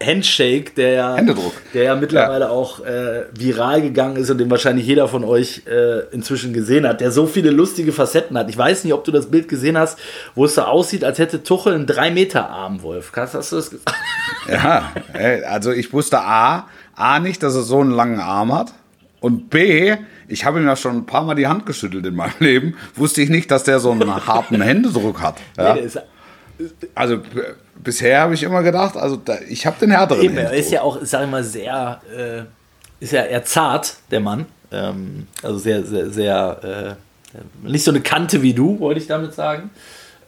Handshake, der ja, Händedruck. Der ja mittlerweile ja. auch äh, viral gegangen ist und den wahrscheinlich jeder von euch äh, inzwischen gesehen hat, der so viele lustige Facetten hat. Ich weiß nicht, ob du das Bild gesehen hast, wo es so aussieht, als hätte Tuchel einen 3-Meter-Arm, Wolf. Hast, hast du das gesagt? *laughs* Ja, also ich wusste A, A nicht, dass er so einen langen Arm hat. Und B, ich habe ihm ja schon ein paar Mal die Hand geschüttelt in meinem Leben, wusste ich nicht, dass der so einen *laughs* harten Händedruck hat. Ja? Nee, also bisher habe ich immer gedacht, also da, ich habe den härteren. Eben, er ist ja auch, sag ich mal, sehr, äh, ist ja eher zart, der Mann. Ähm, also sehr, sehr, sehr, äh, nicht so eine Kante wie du, wollte ich damit sagen.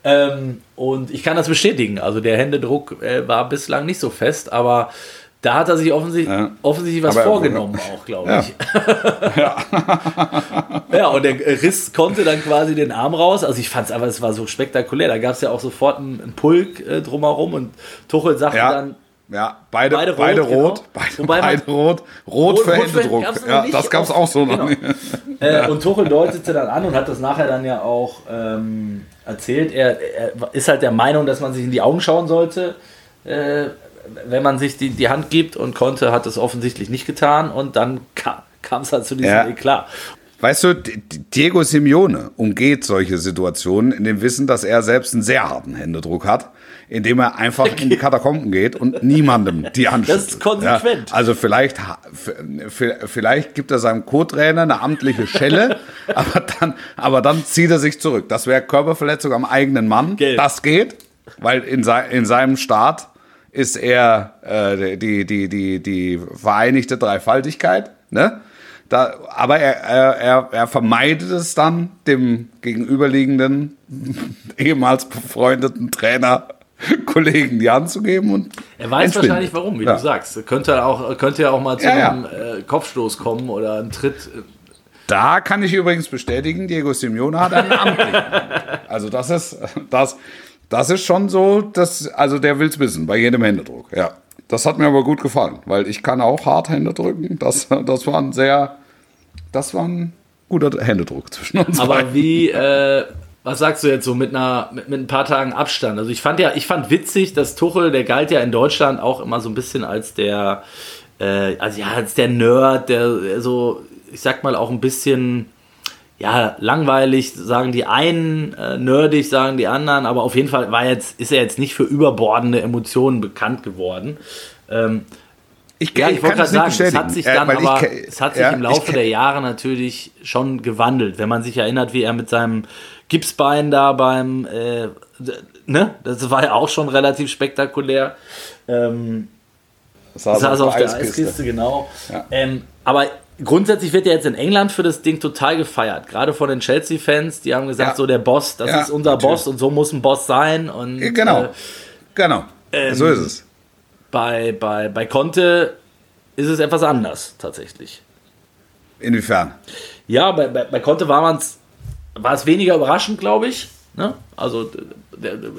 Ähm, und ich kann das bestätigen. Also der Händedruck äh, war bislang nicht so fest, aber da hat er sich offensichtlich, ja. offensichtlich was vorgenommen, auch, glaube ja. ich. Ja. *laughs* ja, und der Riss konnte dann quasi den Arm raus. Also ich fand es einfach, es war so spektakulär. Da gab es ja auch sofort einen, einen Pulk äh, drumherum und Tuchel sagte dann, ja, beide, beide rot. Beide rot, genau. beide, beide rot, rot, für Händedruck. Ja, das gab es auch so noch genau. äh, und Tuchel deutete dann an und hat das nachher dann ja auch ähm, erzählt. Er, er, ist halt der Meinung, dass man sich in die Augen schauen sollte. Äh, wenn man sich die, die Hand gibt und konnte, hat es offensichtlich nicht getan und dann kam es halt zu diesem ja. Eklat. Weißt du, Diego Simeone umgeht solche Situationen in dem Wissen, dass er selbst einen sehr harten Händedruck hat, indem er einfach in die *laughs* Katakomben geht und niemandem die anschaut. Das ist konsequent. Ja, also vielleicht, vielleicht gibt er seinem Co-Trainer eine amtliche Schelle, *laughs* aber dann, aber dann zieht er sich zurück. Das wäre Körperverletzung am eigenen Mann. Gelb. Das geht, weil in, in seinem Staat ist er äh, die, die, die, die vereinigte Dreifaltigkeit. Ne? Da, aber er, er, er vermeidet es dann, dem gegenüberliegenden, *laughs* ehemals befreundeten Trainer, *laughs* Kollegen die Hand zu geben. Und er weiß wahrscheinlich warum, wie ja. du sagst. Könnte, auch, könnte ja auch mal zu ja, einem ja. Äh, Kopfstoß kommen oder einen Tritt. Da kann ich übrigens bestätigen, Diego Simeone hat einen amtlichen. *laughs* also das ist, das, das ist schon so, dass, also der will es wissen, bei jedem Händedruck, ja. Das hat mir aber gut gefallen, weil ich kann auch hart Hände drücken. Das, das war ein sehr das war ein guter Händedruck zwischen uns. Aber beiden. wie, äh, was sagst du jetzt so mit einer mit, mit, ein paar Tagen Abstand? Also ich fand ja, ich fand witzig, dass Tuchel, der galt ja in Deutschland auch immer so ein bisschen als der, äh, also ja, als der Nerd, der so, ich sag mal auch ein bisschen ja, langweilig, sagen die einen, äh, nerdig, sagen die anderen, aber auf jeden Fall war jetzt, ist er jetzt nicht für überbordende Emotionen bekannt geworden. Ähm, ich, ja, ich, ich wollte gerade sagen, es hat sich dann äh, aber, ich, es hat sich ja, im Laufe der Jahre natürlich schon gewandelt. Wenn man sich erinnert, wie er mit seinem Gipsbein da beim, äh, ne, das war ja auch schon relativ spektakulär. Ähm, saß, saß auf, auf der Eiskiste, Eiskiste genau. Ja. Ähm, aber grundsätzlich wird er jetzt in England für das Ding total gefeiert. Gerade von den Chelsea-Fans, die haben gesagt, so der Boss, das ist unser natürlich. Boss und so muss ein Boss sein. Und, genau, äh, genau, ähm, so ist es. Bei, bei, bei Conte ist es etwas anders, tatsächlich. Inwiefern? Ja, bei, bei, bei Conte war, war es weniger überraschend, glaube ich. Ne? Also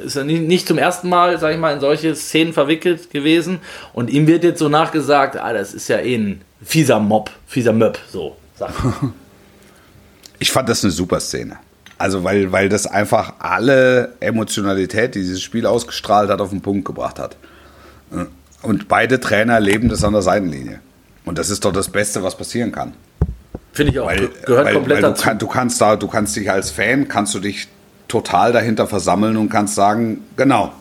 ist ja nicht, nicht, zum ersten Mal, sag ich mal, in solche Szenen verwickelt gewesen. Und ihm wird jetzt so nachgesagt, ah, das ist ja eh ein fieser Mob, fieser Möb, so. *laughs* ich fand das eine super Szene. Also weil, weil das einfach alle Emotionalität, die dieses Spiel ausgestrahlt hat, auf den Punkt gebracht hat. Und beide Trainer leben das an der Seitenlinie. Und das ist doch das Beste, was passieren kann. Finde ich auch. Weil, Gehört weil, komplett weil dazu. Du, kann, du, kannst da, du kannst dich als Fan, kannst du dich total dahinter versammeln und kannst sagen, genau,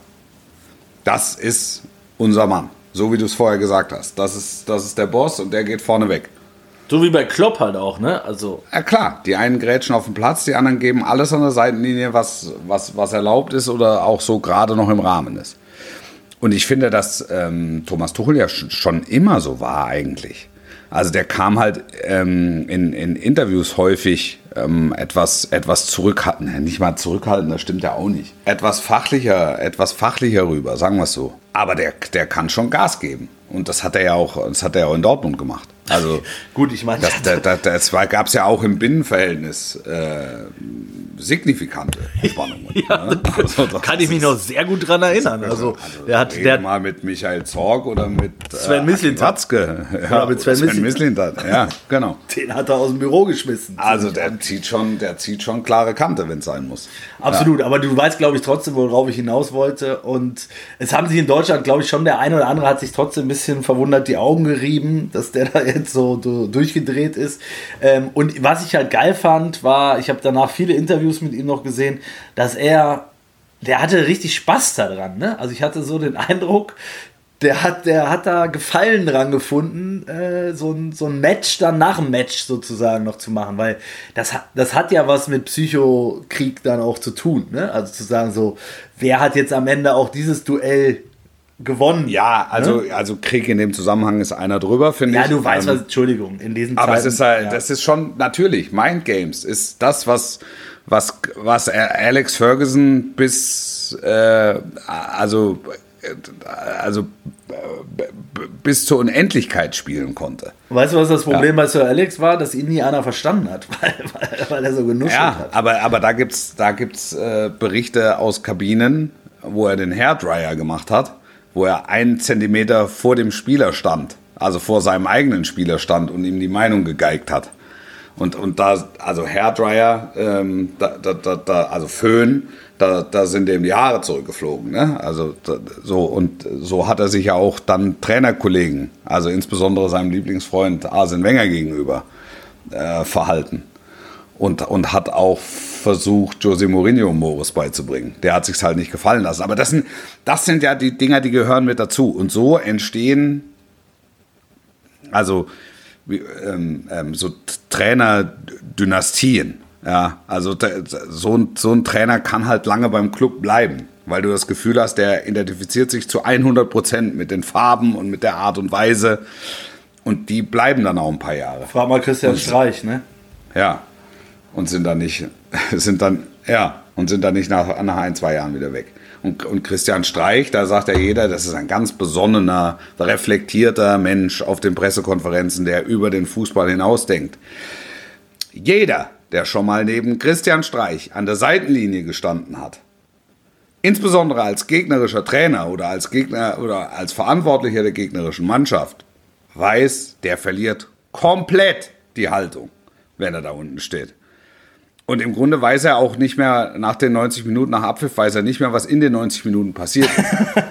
das ist unser Mann. So wie du es vorher gesagt hast. Das ist, das ist der Boss und der geht vorne weg. So wie bei Klopp halt auch, ne? Also. Ja klar, die einen grätschen auf den Platz, die anderen geben alles an der Seitenlinie, was, was, was erlaubt ist oder auch so gerade noch im Rahmen ist. Und ich finde, dass ähm, Thomas Tuchel ja schon immer so war eigentlich. Also der kam halt ähm, in, in Interviews häufig ähm, etwas, etwas zurückhaltend. Nicht mal zurückhaltend, das stimmt ja auch nicht. Etwas fachlicher, etwas fachlicher rüber, sagen wir es so. Aber der, der kann schon Gas geben. Und das hat er ja auch, das hat er auch in Dortmund gemacht. Also *laughs* gut, ich meine, das, das, das, das gab es ja auch im Binnenverhältnis äh, signifikante *laughs* Spannungen. *laughs* ja, ne? also, kann ich mich noch sehr gut dran erinnern. Also, also der hat der mal mit Michael Zorg oder mit Sven äh. Ja, mit Sven, Sven Mislintat. Ja, genau. Den hat er aus dem Büro geschmissen. Also der zieht schon, der zieht schon klare Kante, wenn es sein muss. Absolut, ja. aber du weißt, glaube ich, trotzdem, worauf ich hinaus wollte. Und es haben sich in Deutschland, glaube ich, schon der eine oder andere hat sich trotzdem ein bisschen verwundert die Augen gerieben, dass der *laughs* da jetzt so durchgedreht ist. Ähm, und was ich halt geil fand, war, ich habe danach viele Interviews mit ihm noch gesehen, dass er, der hatte richtig Spaß daran. Ne? Also ich hatte so den Eindruck, der hat, der hat da Gefallen dran gefunden, äh, so, ein, so ein Match dann nach dem Match sozusagen noch zu machen, weil das, das hat ja was mit Psychokrieg dann auch zu tun. Ne? Also zu sagen, so, wer hat jetzt am Ende auch dieses Duell gewonnen. Ja, also, ne? also Krieg in dem Zusammenhang ist einer drüber, finde ich. Ja, du weißt ähm, was, Entschuldigung, in diesen Aber Zeiten, es ist halt, ja. das ist schon, natürlich, Mind Games ist das, was, was, was Alex Ferguson bis, äh, also, also bis zur Unendlichkeit spielen konnte. Weißt du, was das Problem ja. bei Sir Alex war? Dass ihn nie einer verstanden hat, weil, *laughs* weil, weil er so genuschelt ja, hat. Aber, aber da gibt es da gibt's, äh, Berichte aus Kabinen, wo er den Hairdryer gemacht hat wo er einen Zentimeter vor dem Spieler stand, also vor seinem eigenen Spieler stand und ihm die Meinung gegeigt hat. Und, und da, also Hairdryer, ähm, da, da, da, also Föhn, da, da sind ihm die Haare zurückgeflogen. Ne? Also so und so hat er sich ja auch dann Trainerkollegen, also insbesondere seinem Lieblingsfreund Arsene Wenger gegenüber äh, verhalten. und, und hat auch versucht, Jose Mourinho Morris beizubringen. Der hat sich halt nicht gefallen lassen. Aber das sind, das sind ja die Dinger, die gehören mit dazu. Und so entstehen, also wie, ähm, ähm, so Trainerdynastien. Ja, also so ein, so ein Trainer kann halt lange beim Club bleiben, weil du das Gefühl hast, der identifiziert sich zu 100 Prozent mit den Farben und mit der Art und Weise. Und die bleiben dann auch ein paar Jahre. Frag mal Christian und, Streich, ne? Ja. Und sind dann nicht, *laughs* sind dann, ja, und sind dann nicht nach, nach ein, zwei Jahren wieder weg. Und, und Christian Streich, da sagt ja jeder, das ist ein ganz besonnener, reflektierter Mensch auf den Pressekonferenzen, der über den Fußball hinausdenkt. Jeder, der schon mal neben Christian Streich an der Seitenlinie gestanden hat, insbesondere als gegnerischer Trainer oder als Gegner oder als Verantwortlicher der gegnerischen Mannschaft, weiß, der verliert komplett die Haltung, wenn er da unten steht. Und im Grunde weiß er auch nicht mehr nach den 90 Minuten, nach Abpfiff, weiß er nicht mehr, was in den 90 Minuten passiert.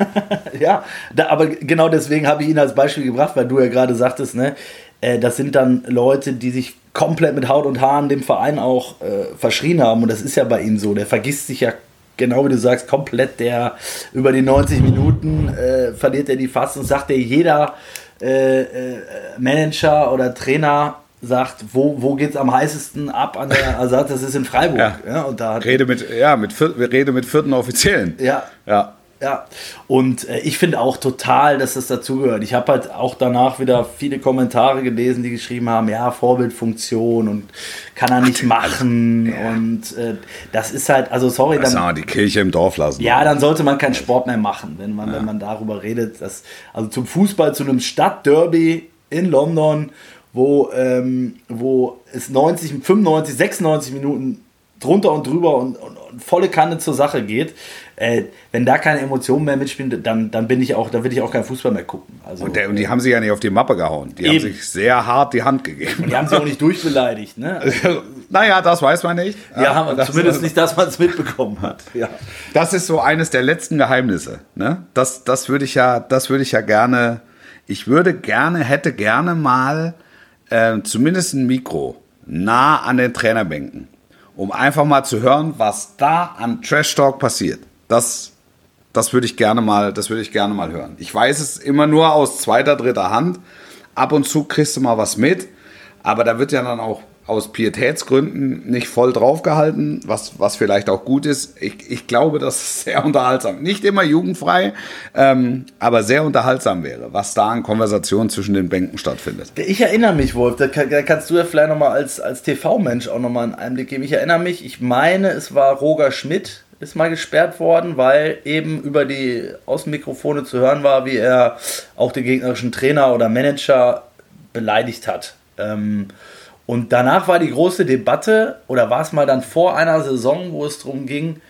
*laughs* ja, da, aber genau deswegen habe ich ihn als Beispiel gebracht, weil du ja gerade sagtest, ne, äh, das sind dann Leute, die sich komplett mit Haut und Haaren dem Verein auch äh, verschrien haben. Und das ist ja bei ihm so. Der vergisst sich ja genau wie du sagst, komplett der über die 90 Minuten äh, verliert er die Fassung, sagt er jeder äh, äh, Manager oder Trainer sagt, wo, wo geht es am heißesten ab an der, also das ist in Freiburg. Ja. ja und da rede mit, ja, mit, rede mit vierten Offiziellen. Ja. Ja. Ja, und äh, ich finde auch total, dass das dazugehört. Ich habe halt auch danach wieder viele Kommentare gelesen, die geschrieben haben, ja, Vorbildfunktion und kann er nicht machen. Ja. Und äh, das ist halt, also sorry. Dann, die Kirche im Dorf lassen. Ja, dann sollte man keinen Sport mehr machen, wenn man, ja. wenn man darüber redet. Dass, also zum Fußball, zu einem Stadtderby in London, wo, ähm, wo es 90, 95, 96 Minuten drunter und drüber und, und volle Kanne zur Sache geht, äh, wenn da keine Emotionen mehr mitspielen, dann, dann bin ich auch, dann will ich auch kein Fußball mehr gucken. Also, und, der, und die haben sich ja nicht auf die Mappe gehauen. Die eben. haben sich sehr hart die Hand gegeben. Und die haben sich auch nicht durchbeleidigt, ne? *laughs* Also, naja, das weiß man nicht. Ja, haben, zumindest nicht, dass man es mitbekommen hat. Ja. Das ist so eines der letzten Geheimnisse. Ne? Das, das würde ich ja, das würde ich ja gerne, ich würde gerne, hätte gerne mal äh, zumindest ein Mikro nah an den Trainerbänken um einfach mal zu hören, was da an Trash Talk passiert. Das, das würde ich gerne mal, das würde ich gerne mal hören. Ich weiß es immer nur aus zweiter, dritter Hand. Ab und zu kriegst du mal was mit, aber da wird ja dann auch aus Pietätsgründen nicht voll draufgehalten, was, was vielleicht auch gut ist. Ich, ich glaube, dass es *laughs* sehr unterhaltsam, nicht immer jugendfrei, ähm, aber sehr unterhaltsam wäre, was da an Konversationen zwischen den Bänken stattfindet. Ich erinnere mich, Wolf, da, da kannst du ja vielleicht nochmal als, als TV-Mensch auch nochmal einen Einblick geben. Ich erinnere mich, ich meine, es war Roger Schmidt, ist mal gesperrt worden, weil eben über die Außenmikrofone zu hören war, wie er auch den gegnerischen Trainer oder Manager beleidigt hat. Ähm, und danach war die große Debatte, oder war es mal dann vor einer Saison, wo es darum ging,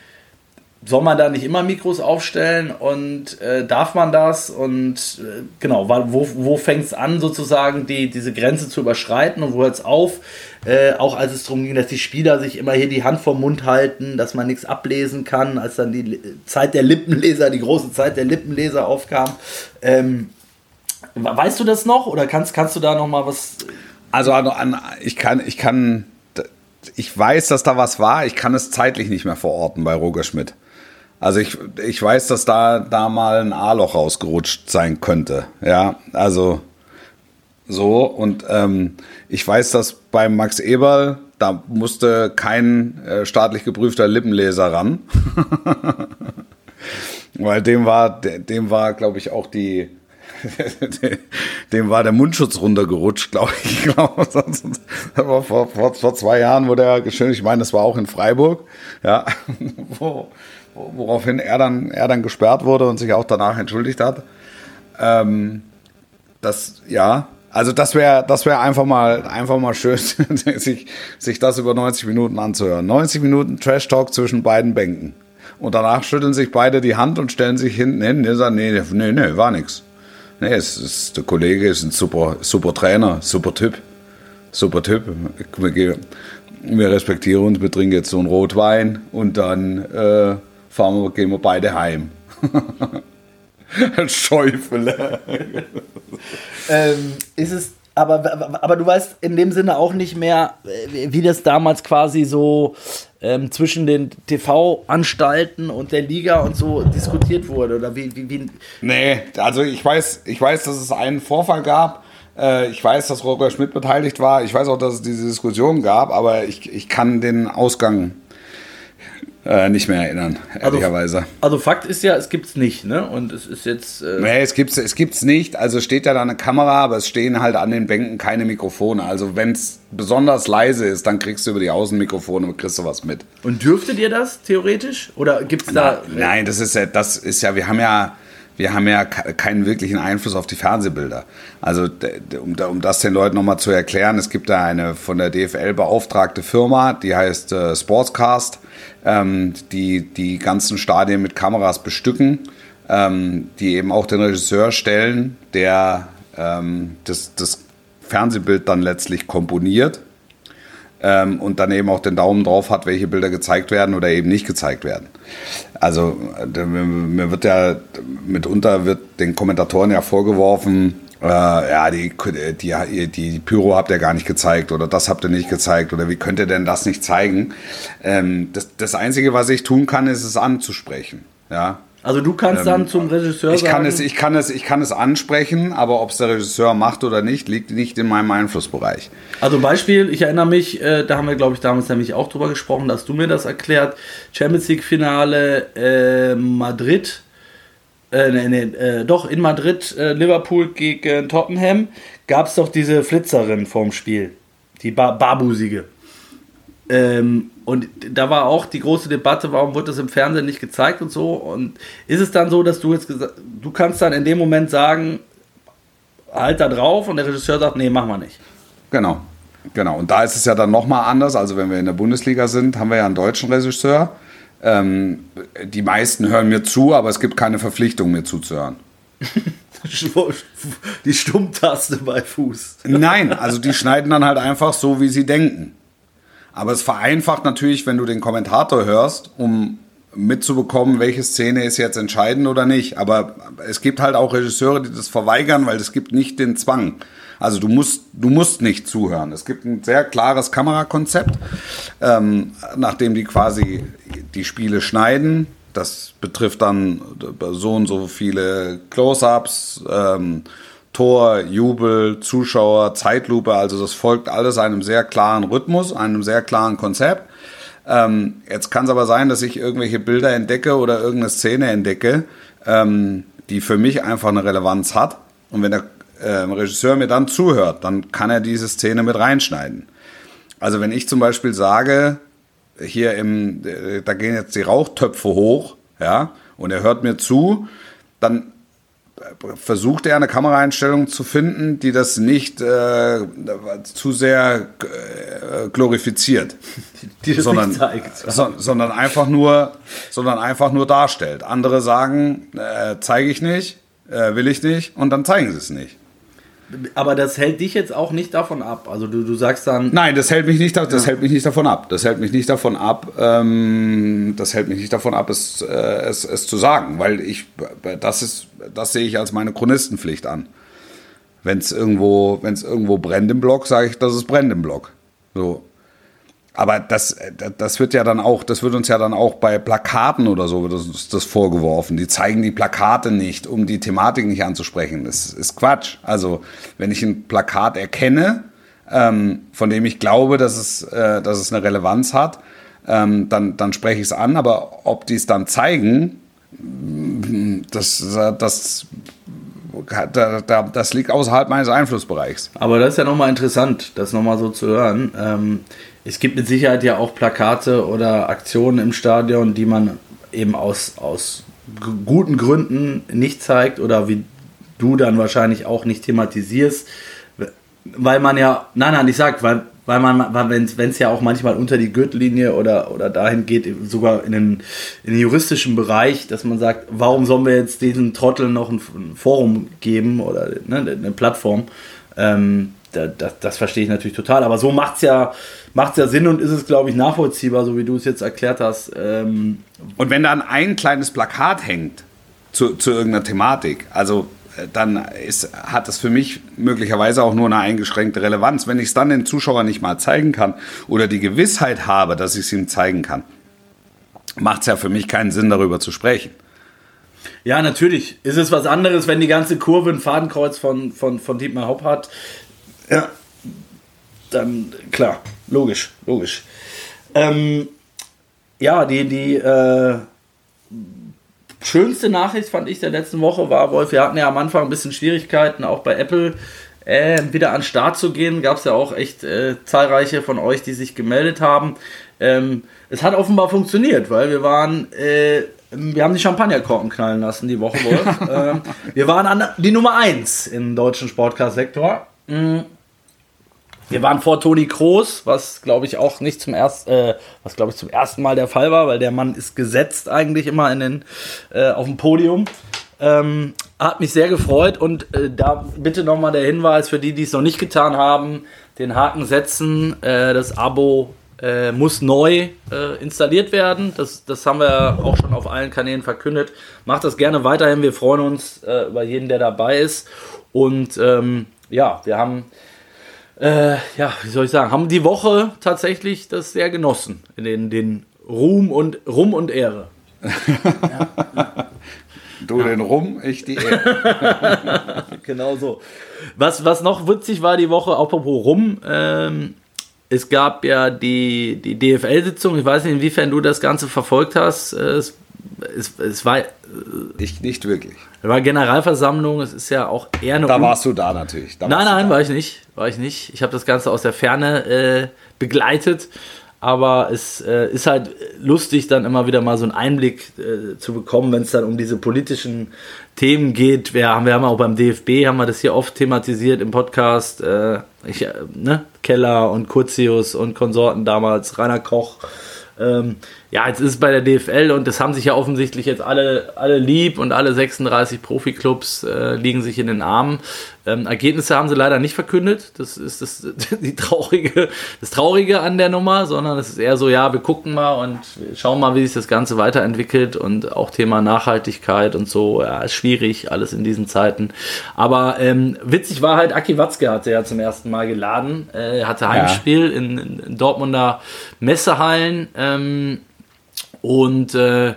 soll man da nicht immer Mikros aufstellen und äh, darf man das? Und äh, genau, wo, wo fängt es an, sozusagen die, diese Grenze zu überschreiten und wo hört es auf? Äh, auch als es darum ging, dass die Spieler sich immer hier die Hand vom Mund halten, dass man nichts ablesen kann, als dann die Zeit der Lippenleser, die große Zeit der Lippenleser aufkam. Ähm, weißt du das noch oder kannst, kannst du da noch mal was also an, ich kann, ich kann, ich weiß, dass da was war. Ich kann es zeitlich nicht mehr verorten bei Roger Schmidt. Also ich, ich weiß, dass da, da mal ein A-Loch rausgerutscht sein könnte. Ja, also so. Und ähm, ich weiß, dass bei Max Eberl, da musste kein äh, staatlich geprüfter Lippenleser ran. *laughs* Weil dem war, dem war, glaube ich, auch die, *laughs* dem war der Mundschutz runtergerutscht, glaube *laughs* ich. Glaub, vor, vor, vor zwei Jahren wurde er geschön, ich meine, das war auch in Freiburg, ja, *laughs* wo, woraufhin er dann, er dann gesperrt wurde und sich auch danach entschuldigt hat. Ähm, das, ja, also das wäre das wäre einfach mal, einfach mal schön, *laughs* sich, sich das über 90 Minuten anzuhören. 90 Minuten Trash Talk zwischen beiden Bänken. Und danach schütteln sich beide die Hand und stellen sich hinten hin und sagen, nee, nee, nee, war nix. Nee, es ist, der Kollege ist ein super, super Trainer, super Typ. Super Typ. Wir, wir respektieren uns, wir trinken jetzt so einen Rotwein und dann äh, fahren wir, gehen wir beide heim. *laughs* Schäufele. ähm, ist es aber, aber du weißt in dem Sinne auch nicht mehr, äh, wie das damals quasi so ähm, zwischen den TV-Anstalten und der Liga und so diskutiert wurde. Oder wie, wie, wie Nee, also ich weiß, ich weiß, dass es einen Vorfall gab. Äh, ich weiß, dass Roger Schmidt beteiligt war. Ich weiß auch, dass es diese Diskussion gab, aber ich, ich kann den Ausgang äh, nicht mehr erinnern, ehrlicherweise. Also, also Fakt ist ja, es gibt es nicht, ne? Und es ist jetzt. Äh nee, es gibt es gibt's nicht. Also steht ja da eine Kamera, aber es stehen halt an den Bänken keine Mikrofone. Also wenn es besonders leise ist, dann kriegst du über die Außenmikrofone und kriegst du was mit. Und dürftet ihr das theoretisch? Oder gibt es da. Na, nein, das ist ja, das ist ja, wir haben ja wir haben ja keinen wirklichen Einfluss auf die Fernsehbilder. Also um, um das den Leuten nochmal zu erklären, es gibt da eine von der DFL beauftragte Firma, die heißt äh, Sportscast, ähm, die die ganzen Stadien mit Kameras bestücken, ähm, die eben auch den Regisseur stellen, der ähm, das, das Fernsehbild dann letztlich komponiert ähm, und dann eben auch den Daumen drauf hat, welche Bilder gezeigt werden oder eben nicht gezeigt werden. Also mir wird ja mitunter wird den Kommentatoren ja vorgeworfen, äh, ja, die, die, die Pyro habt ihr gar nicht gezeigt oder das habt ihr nicht gezeigt oder wie könnt ihr denn das nicht zeigen? Ähm, das, das Einzige, was ich tun kann, ist es anzusprechen. Ja, also du kannst ähm, dann zum Regisseur ich kann sagen... Es, ich, kann es, ich kann es ansprechen, aber ob es der Regisseur macht oder nicht, liegt nicht in meinem Einflussbereich. Also Beispiel, ich erinnere mich, äh, da haben wir glaube ich damals nämlich auch drüber gesprochen, dass du mir das erklärt, Champions League Finale äh, Madrid, äh, nee, nee, äh, doch in Madrid, äh, Liverpool gegen Tottenham, gab es doch diese Flitzerin vorm Spiel, die ba Barbusige. Ähm, und da war auch die große Debatte, warum wird das im Fernsehen nicht gezeigt und so. Und ist es dann so, dass du jetzt gesagt, du kannst dann in dem Moment sagen, halt da drauf und der Regisseur sagt, nee, machen wir nicht. Genau, genau. Und da ist es ja dann nochmal anders. Also wenn wir in der Bundesliga sind, haben wir ja einen deutschen Regisseur. Ähm, die meisten hören mir zu, aber es gibt keine Verpflichtung, mir zuzuhören. *laughs* die Stummtaste bei Fuß. Nein, also die schneiden dann halt einfach so, wie sie denken. Aber es vereinfacht natürlich, wenn du den Kommentator hörst, um mitzubekommen, welche Szene ist jetzt entscheidend oder nicht. Aber es gibt halt auch Regisseure, die das verweigern, weil es gibt nicht den Zwang. Also du musst, du musst nicht zuhören. Es gibt ein sehr klares Kamerakonzept, ähm, nachdem die quasi die Spiele schneiden. Das betrifft dann so und so viele Close-ups, ähm, Tor, Jubel, Zuschauer, Zeitlupe, also das folgt alles einem sehr klaren Rhythmus, einem sehr klaren Konzept. Ähm, jetzt kann es aber sein, dass ich irgendwelche Bilder entdecke oder irgendeine Szene entdecke, ähm, die für mich einfach eine Relevanz hat. Und wenn der äh, Regisseur mir dann zuhört, dann kann er diese Szene mit reinschneiden. Also wenn ich zum Beispiel sage, hier im, äh, da gehen jetzt die Rauchtöpfe hoch, ja, und er hört mir zu, dann versucht er eine Kameraeinstellung zu finden, die das nicht äh, zu sehr äh, glorifiziert, *laughs* die das sondern, so, sondern einfach nur, sondern einfach nur darstellt. Andere sagen, äh, zeige ich nicht, äh, will ich nicht, und dann zeigen sie es nicht. Aber das hält dich jetzt auch nicht davon ab. Also du, du sagst dann. Nein, das hält mich nicht, das ja. hält mich nicht davon ab. Das hält mich nicht davon ab. Ähm, das hält mich nicht davon ab, es, äh, es, es zu sagen, weil ich das ist, das sehe ich als meine Chronistenpflicht an. Wenn es irgendwo, wenn es irgendwo brennt im Block, sage ich, dass es brennt im Block. So, aber das, das wird ja dann auch, das wird uns ja dann auch bei Plakaten oder so wird uns das vorgeworfen. Die zeigen die Plakate nicht, um die Thematik nicht anzusprechen. Das ist Quatsch. Also wenn ich ein Plakat erkenne, ähm, von dem ich glaube, dass es, äh, dass es eine Relevanz hat, ähm, dann, dann spreche ich es an. Aber ob die es dann zeigen, das, das das liegt außerhalb meines Einflussbereichs. Aber das ist ja nochmal interessant, das nochmal so zu hören. Ähm, es gibt mit Sicherheit ja auch Plakate oder Aktionen im Stadion, die man eben aus, aus guten Gründen nicht zeigt oder wie du dann wahrscheinlich auch nicht thematisierst, weil man ja, nein, nein, ich sag, weil, weil man, wenn es ja auch manchmal unter die Gürtellinie oder, oder dahin geht, sogar in den, in den juristischen Bereich, dass man sagt, warum sollen wir jetzt diesen Trotteln noch ein, ein Forum geben oder ne, eine Plattform? Ähm, das, das, verstehe ich natürlich total. Aber so macht es ja, macht's ja Sinn und ist es, glaube ich, nachvollziehbar, so wie du es jetzt erklärt hast. Ähm und wenn dann ein kleines Plakat hängt zu, zu irgendeiner Thematik, also äh, dann ist, hat das für mich möglicherweise auch nur eine eingeschränkte Relevanz. Wenn ich es dann den Zuschauern nicht mal zeigen kann oder die Gewissheit habe, dass ich es ihm zeigen kann, macht es ja für mich keinen Sinn, darüber zu sprechen. Ja, natürlich. Ist es was anderes, wenn die ganze Kurve ein Fadenkreuz von, von, von Dietmar Hopp hat. Ja. Dann, klar, logisch, logisch. Ähm, ja, die, die äh, schönste Nachricht fand ich der letzten Woche war, Wolf, wir hatten ja am Anfang ein bisschen Schwierigkeiten, auch bei Apple äh, wieder an den Start zu gehen. Gab es ja auch echt äh, zahlreiche von euch, die sich gemeldet haben. Ähm, es hat offenbar funktioniert, weil wir waren, äh, wir haben die Champagnerkorken knallen lassen die Woche, Wolf. *laughs* ähm, wir waren an die Nummer 1 im deutschen Sportcast-Sektor. Mhm. Wir waren vor Toni Kroos, was glaube ich auch nicht zum ersten, äh, was glaube ich zum ersten Mal der Fall war, weil der Mann ist gesetzt eigentlich immer in den, äh, auf dem Podium. Ähm, hat mich sehr gefreut und äh, da bitte nochmal der Hinweis für die, die es noch nicht getan haben, den Haken setzen, äh, das Abo äh, muss neu äh, installiert werden. Das, das haben wir auch schon auf allen Kanälen verkündet. Macht das gerne weiterhin. Wir freuen uns äh, über jeden, der dabei ist. Und ähm, ja, wir haben, äh, ja, wie soll ich sagen, haben die Woche tatsächlich das sehr genossen. In den, den Ruhm und Ruhm und Ehre. ja. *laughs* Du den Rum, ich die Ehre. *laughs* genau so. Was, was noch witzig war die Woche, apropos Rum, ähm, es gab ja die, die DFL-Sitzung. Ich weiß nicht, inwiefern du das Ganze verfolgt hast. Es, es, es war. Ich nicht wirklich. Es war Generalversammlung. Es ist ja auch eher eine. Da warst du da natürlich. Da nein, nein, war ich nicht. War ich nicht. Ich habe das Ganze aus der Ferne äh, begleitet. Aber es äh, ist halt lustig, dann immer wieder mal so einen Einblick äh, zu bekommen, wenn es dann um diese politischen Themen geht. Wir haben, wir haben auch beim DFB, haben wir das hier oft thematisiert im Podcast. Äh, ich, äh, ne? Keller und Kurzius und Konsorten damals, Rainer Koch. Ähm, ja, jetzt ist es bei der DFL und das haben sich ja offensichtlich jetzt alle, alle lieb und alle 36 Profiklubs äh, liegen sich in den Armen. Ähm, Ergebnisse haben sie leider nicht verkündet. Das ist das, *laughs* die traurige, das Traurige an der Nummer, sondern es ist eher so, ja, wir gucken mal und schauen mal, wie sich das Ganze weiterentwickelt und auch Thema Nachhaltigkeit und so. Ja, ist schwierig, alles in diesen Zeiten. Aber ähm, witzig war halt, Aki Watzke hatte ja zum ersten Mal geladen. Äh, er hatte Heimspiel ja. in, in, Dortmunder Messehallen. Ähm, und äh,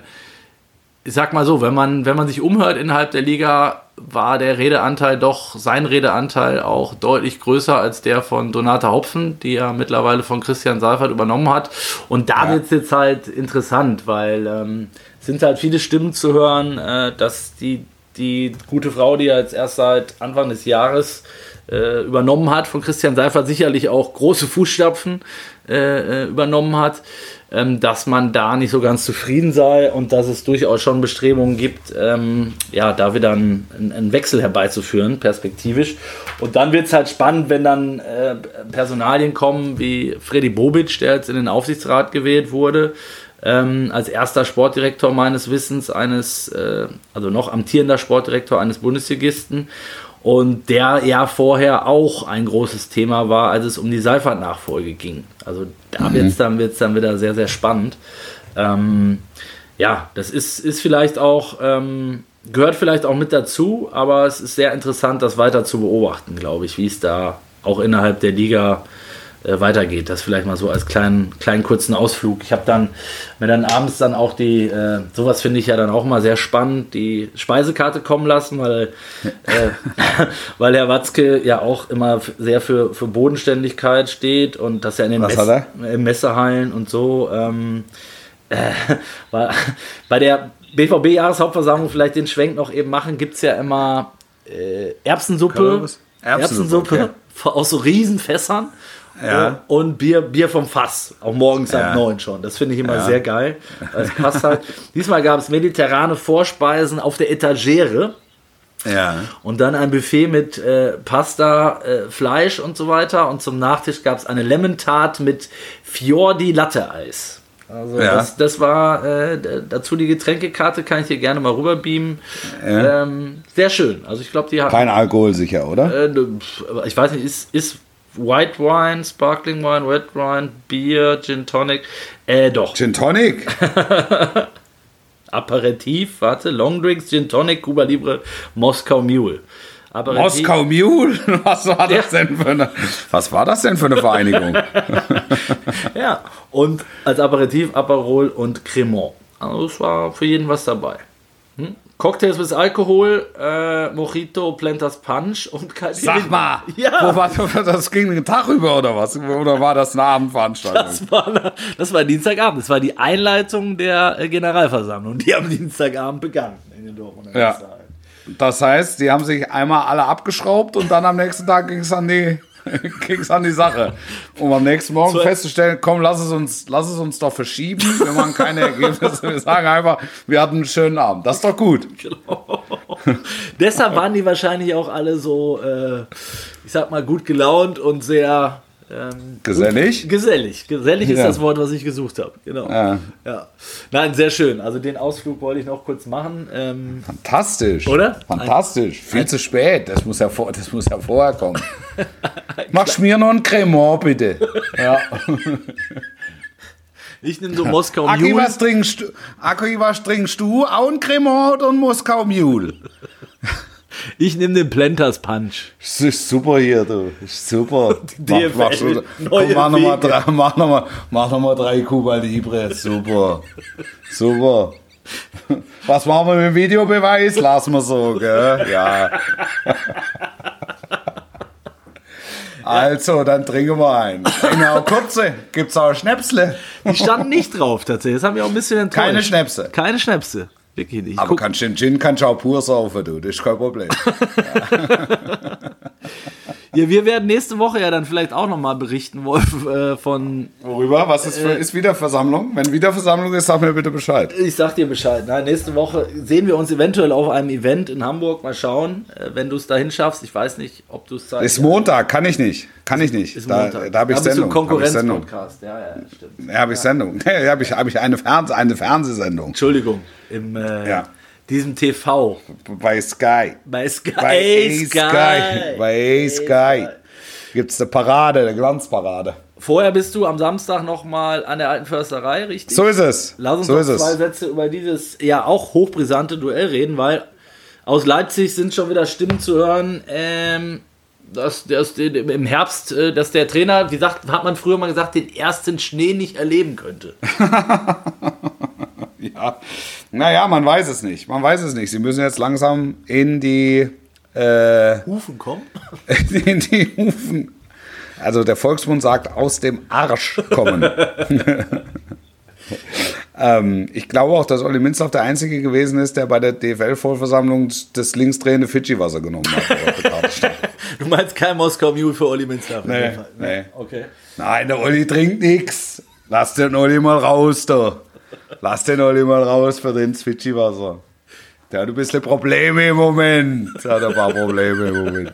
ich sag mal so, wenn man, wenn man sich umhört innerhalb der Liga, war der Redeanteil doch, sein Redeanteil auch deutlich größer als der von Donata Hopfen, die ja mittlerweile von Christian Seifert übernommen hat. Und da ja. wird es jetzt halt interessant, weil ähm, es sind halt viele Stimmen zu hören, äh, dass die, die gute Frau, die ja jetzt erst seit Anfang des Jahres äh, übernommen hat, von Christian Seifert sicherlich auch große Fußstapfen äh, äh übernommen hat dass man da nicht so ganz zufrieden sei und dass es durchaus schon Bestrebungen gibt, ähm, ja, da wieder einen, einen, Wechsel herbeizuführen, perspektivisch. Und dann wird es halt spannend, wenn dann äh, Personalien kommen wie Freddy Bobic, der jetzt in den Aufsichtsrat gewählt wurde. Ähm, als erster Sportdirektor meines Wissens eines, äh, also noch amtierender Sportdirektor eines Bundesligisten und der ja vorher auch ein großes Thema war, als es um die Seifert-Nachfolge ging. Also da mhm. wird es dann, wird's dann wieder sehr, sehr spannend. Ähm, ja, das ist, ist vielleicht auch, ähm, gehört vielleicht auch mit dazu, aber es ist sehr interessant, das weiter zu beobachten, glaube ich, wie es da auch innerhalb der Liga äh, weitergeht. Das vielleicht mal so als kleinen, kleinen kurzen Ausflug. Ich habe dann mir dann abends dann auch die, äh, sowas finde ich ja dann auch mal sehr spannend, die Speisekarte kommen lassen, weil, äh, *laughs* weil Herr Watzke ja auch immer sehr für, für Bodenständigkeit steht und das ja in den Mess in Messehallen und so. Ähm, äh, *laughs* bei, bei der BVB-Jahreshauptversammlung vielleicht den Schwenk noch eben machen, gibt es ja immer äh, Erbsensuppe. Erbsensuppe, Erbsensuppe okay. *laughs* aus so Riesenfässern ja. und Bier, Bier vom Fass, auch morgens ja. ab neun schon. Das finde ich immer ja. sehr geil. Das passt halt. Diesmal gab es mediterrane Vorspeisen auf der Etagere. Ja. Und dann ein Buffet mit äh, Pasta, äh, Fleisch und so weiter. Und zum Nachtisch gab es eine Lemon Tart mit Fiordi Latte Eis. Also ja. das, das war äh, dazu die Getränkekarte, kann ich dir gerne mal rüberbeamen. Ja. Ähm, sehr schön. Also ich glaube, die haben. Kein Alkohol sicher, oder? Äh, ich weiß nicht, ist, ist White Wine, Sparkling Wine, Red Wine, Bier, Gin Tonic. Äh, doch. Gin Tonic? *laughs* Aperitif, warte, Longdrinks, Gin Tonic, Cuba Libre, Moskau Mule. Aperitif, Moskau Mule? *laughs* Was war das denn für eine, was war das denn für eine Vereinigung? *laughs* Ja, und als Aperitif Aperol und Cremant. Also es war für jeden was dabei. Hm? Cocktails mit Alkohol, äh, Mojito, Plantas Punch und Caipirinha. Sag mal, Ja. wo war, das ging den Tag über oder was? Oder war das eine Abendveranstaltung? Das war, das war Dienstagabend. Das war die Einleitung der äh, Generalversammlung. Die am Dienstagabend begann in den Dortmunder Ja. Messehallen. Das heißt, die haben sich einmal alle abgeschraubt und dann am nächsten Tag ging es an die *laughs* ging's an die Sache. Um am nächsten Morgen So- festzustellen, komm, lass es uns, lass es uns doch verschieben. Wir machen keine Ergebnisse. *laughs* Wir sagen einfach, wir hatten einen schönen Abend. Das ist doch gut. *laughs* Deshalb waren die wahrscheinlich auch alle so, äh, ich sag mal, gut gelaunt und sehr ähm, Gesellig? Gut, gesellig. Gesellig ist Ja. das Wort, was ich gesucht habe. Genau. Ja. Ja. Nein, sehr schön. Also den Ausflug wollte ich noch kurz machen. Ähm, Fantastisch. Oder? Fantastisch. Viel zu spät. Das muss ja, vor, das muss ja vorher kommen. *laughs* Machst mir noch ein Cremant, bitte. Ja. *laughs* ich nehme so Moskau Aki, Mule. was trinkst du? Aki, was trinkst du? Auch ein Cremant ein Moskau Mule? Ich nehme den Planters Punch. Das ist super hier, du. Das ist super. *laughs* DFL, mach, mach, neue komm, mach nochmal drei, mach noch mal, mach noch mal drei Cuba Libre. Super. Super. Was machen wir mit dem Videobeweis? Lassen wir so, gell? Ja. Also, dann trinken wir ein. Genau, kurze. Gibt's auch Schnäpsle? Die standen nicht drauf tatsächlich. Das haben wir auch ein bisschen enttäuscht. Keine Schnäpse. Keine Schnäpse. Wirklich nicht. Aber Guck, den Gin kannst du auch pur saufen, du. Das ist kein Problem. ja, *laughs* *laughs* *laughs* wir werden nächste Woche ja dann vielleicht auch nochmal berichten, Wolf, äh, von. Worüber? Was ist, für, ist wieder Versammlung? Wenn wieder Versammlung ist, sag mir bitte Bescheid. Ich sag dir Bescheid. Nein, nächste Woche sehen wir uns eventuell auf einem Event in Hamburg. Mal schauen, äh, wenn du es dahin schaffst. Ich weiß nicht, ob du es zeigst. Ist Montag, kann ich nicht. Kann ich nicht. Ist da Montag. da habe ich ich Sendung. Konkurrenz-Podcast. Ja, ja, stimmt. Ja, habe ich Sendung. *laughs* Ja, habe ich, hab ich eine, Fernseh, eine Fernsehsendung. Entschuldigung. Im äh, Ja. Diesem TV. Bei Sky. Bei Sky. Bei Ey, Sky. Bei Sky. Gibt es eine Parade, eine Glanzparade. Vorher bist du am Samstag nochmal an der alten Försterei, richtig? So ist es. Lass uns so noch zwei es. Sätze über dieses ja auch hochbrisante Duell reden, weil aus Leipzig sind schon wieder Stimmen zu hören, ähm, dass, dass im Herbst, äh, dass der Trainer, wie sagt, hat man früher mal gesagt, den ersten Schnee nicht erleben könnte. *laughs* *laughs* Ja. Naja, man weiß es nicht. Man weiß es nicht. Sie müssen jetzt langsam in die, äh, Hufen kommen? *laughs* in die Hufen. Also der Volksmund sagt, aus dem Arsch kommen. *laughs* ähm, ich glaube auch, dass Olli Minzlaff der Einzige gewesen ist, der bei der DFL-Vollversammlung das linksdrehende Fidschi-Wasser genommen hat. Du meinst kein Moskau Mule für Olli Minzlaff? in Nee, ne? nee. Okay. Nein, der Olli trinkt nix. Lass den Olli mal raus, da. Lass den Olli mal raus für den Fidschi-Wasser. Der hat ein bisschen Probleme im Moment. Der hat ein paar Probleme im Moment.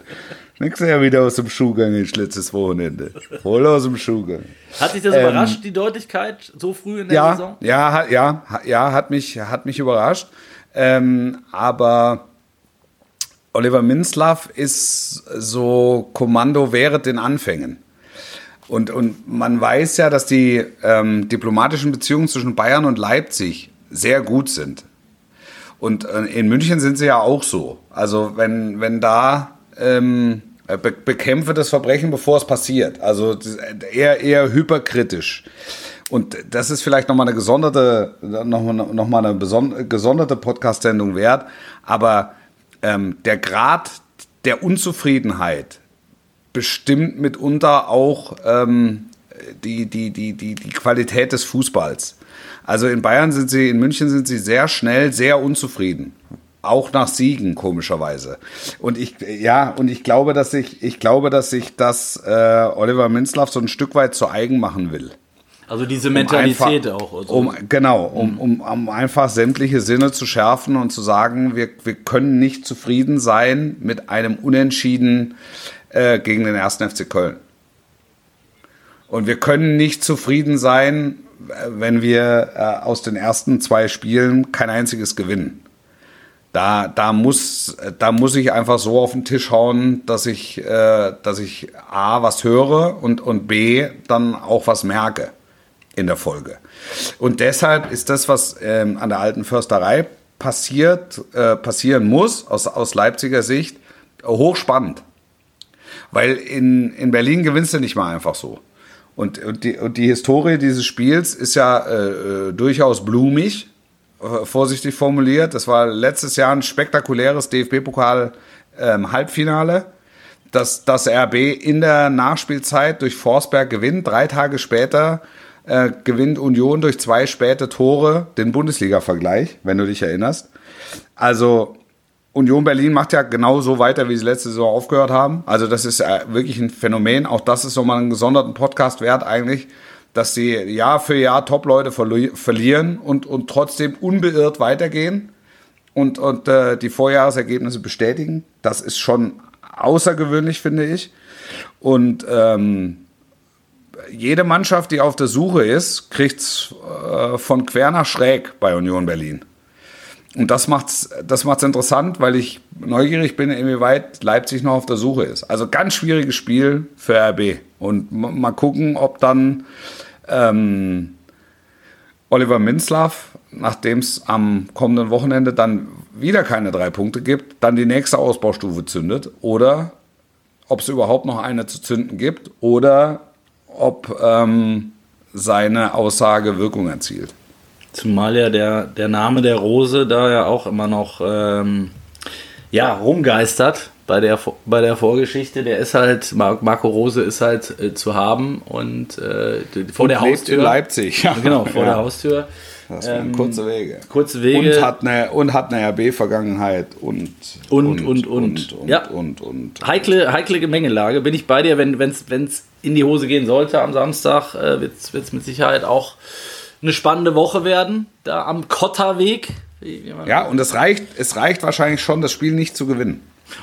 Nix ja wieder aus dem Schuh gegangen ist letztes Wochenende. Voll aus dem Schuh gegangen. Hat dich das Ähm, überrascht, die Deutlichkeit so früh in der Ja, Saison? ja, ja, ja, hat mich, hat mich überrascht. Ähm, aber Oliver Minzlaff ist so Kommando während den Anfängen. Und, und man weiß ja, dass die ähm, diplomatischen Beziehungen zwischen Bayern und Leipzig sehr gut sind. Und äh, in München sind sie ja auch so. Also wenn, wenn da ähm, be bekämpfe das Verbrechen, bevor es passiert. Also ist eher, eher hyperkritisch. Und das ist vielleicht nochmal eine gesonderte, nochmal noch mal eine gesonderte Podcast-Sendung wert. Aber ähm, der Grad der Unzufriedenheit bestimmt mitunter auch ähm, die, die, die, die, die Qualität des Fußballs. Also in Bayern sind sie, in München sind sie sehr schnell sehr unzufrieden. Auch nach Siegen, komischerweise. Und ich, ja, und ich glaube, dass ich, ich glaube, dass sich das äh, Oliver Minzlaff so ein Stück weit zu eigen machen will. Also diese Mentalität einfach, auch. Also. Um, genau, um, um, um einfach sämtliche Sinne zu schärfen und zu sagen, wir, wir können nicht zufrieden sein mit einem Unentschieden äh, gegen den 1. FC Köln. Und wir können nicht zufrieden sein, wenn wir äh, aus den ersten zwei Spielen kein einziges gewinnen. Da, da, muss, da muss ich einfach so auf den Tisch hauen, dass ich, äh, dass ich A, was höre und, und B, dann auch was merke in der Folge. Und deshalb ist das, was ähm, an der alten Försterei passiert, äh, passieren muss, aus, aus Leipziger Sicht, hochspannend. Weil in, in Berlin gewinnst du nicht mal einfach so. Und, und, die, und die Historie dieses Spiels ist ja äh, äh durchaus blumig, äh, vorsichtig formuliert. Das war letztes Jahr ein spektakuläres DFB-Pokal-Halbfinale. Ähm, dass das RB in der Nachspielzeit durch Forsberg gewinnt. Drei Tage später äh, gewinnt Union durch zwei späte Tore den Bundesliga-Vergleich, wenn du dich erinnerst. Also Union Berlin macht ja genau so weiter, wie sie letzte Saison aufgehört haben. Also das ist äh, wirklich ein Phänomen. Auch das ist nochmal einen gesonderten Podcast wert eigentlich, dass sie Jahr für Jahr Top-Leute verlieren und, und trotzdem unbeirrt weitergehen und, und äh, die Vorjahresergebnisse bestätigen. Das ist schon außergewöhnlich, finde ich. Und ähm, jede Mannschaft, die auf der Suche ist, kriegt es äh, von quer nach schräg bei Union Berlin. Und das macht's, das macht's interessant, weil ich neugierig bin, inwieweit Leipzig noch auf der Suche ist. Also ganz schwieriges Spiel für RB. Und mal gucken, ob dann ähm, Oliver Minzlaff, nachdem es am kommenden Wochenende dann wieder keine drei Punkte gibt, dann die nächste Ausbaustufe zündet. Oder ob es überhaupt noch eine zu zünden gibt. Oder ob ähm, seine Aussage Wirkung erzielt. Zumal ja der, der Name der Rose da ja auch immer noch ähm, ja, rumgeistert bei der, bei der Vorgeschichte. Der ist halt, Marco Rose ist halt äh, zu haben und äh, vor und der Haustür. in Leipzig. Ja. Genau, vor ja. der Haustür. Das waren ähm, kurze Wege. Kurze Wege. Und hat eine, und hat eine RB-Vergangenheit und und und, und, und, und, ja. und, und, Heikle, heikle Gemengelage. Bin ich bei dir, wenn es in die Hose gehen sollte am Samstag, äh, wird es mit Sicherheit auch eine spannende Woche werden, da am Kotterweg. Ja, und es reicht, es reicht wahrscheinlich schon, das Spiel nicht zu gewinnen.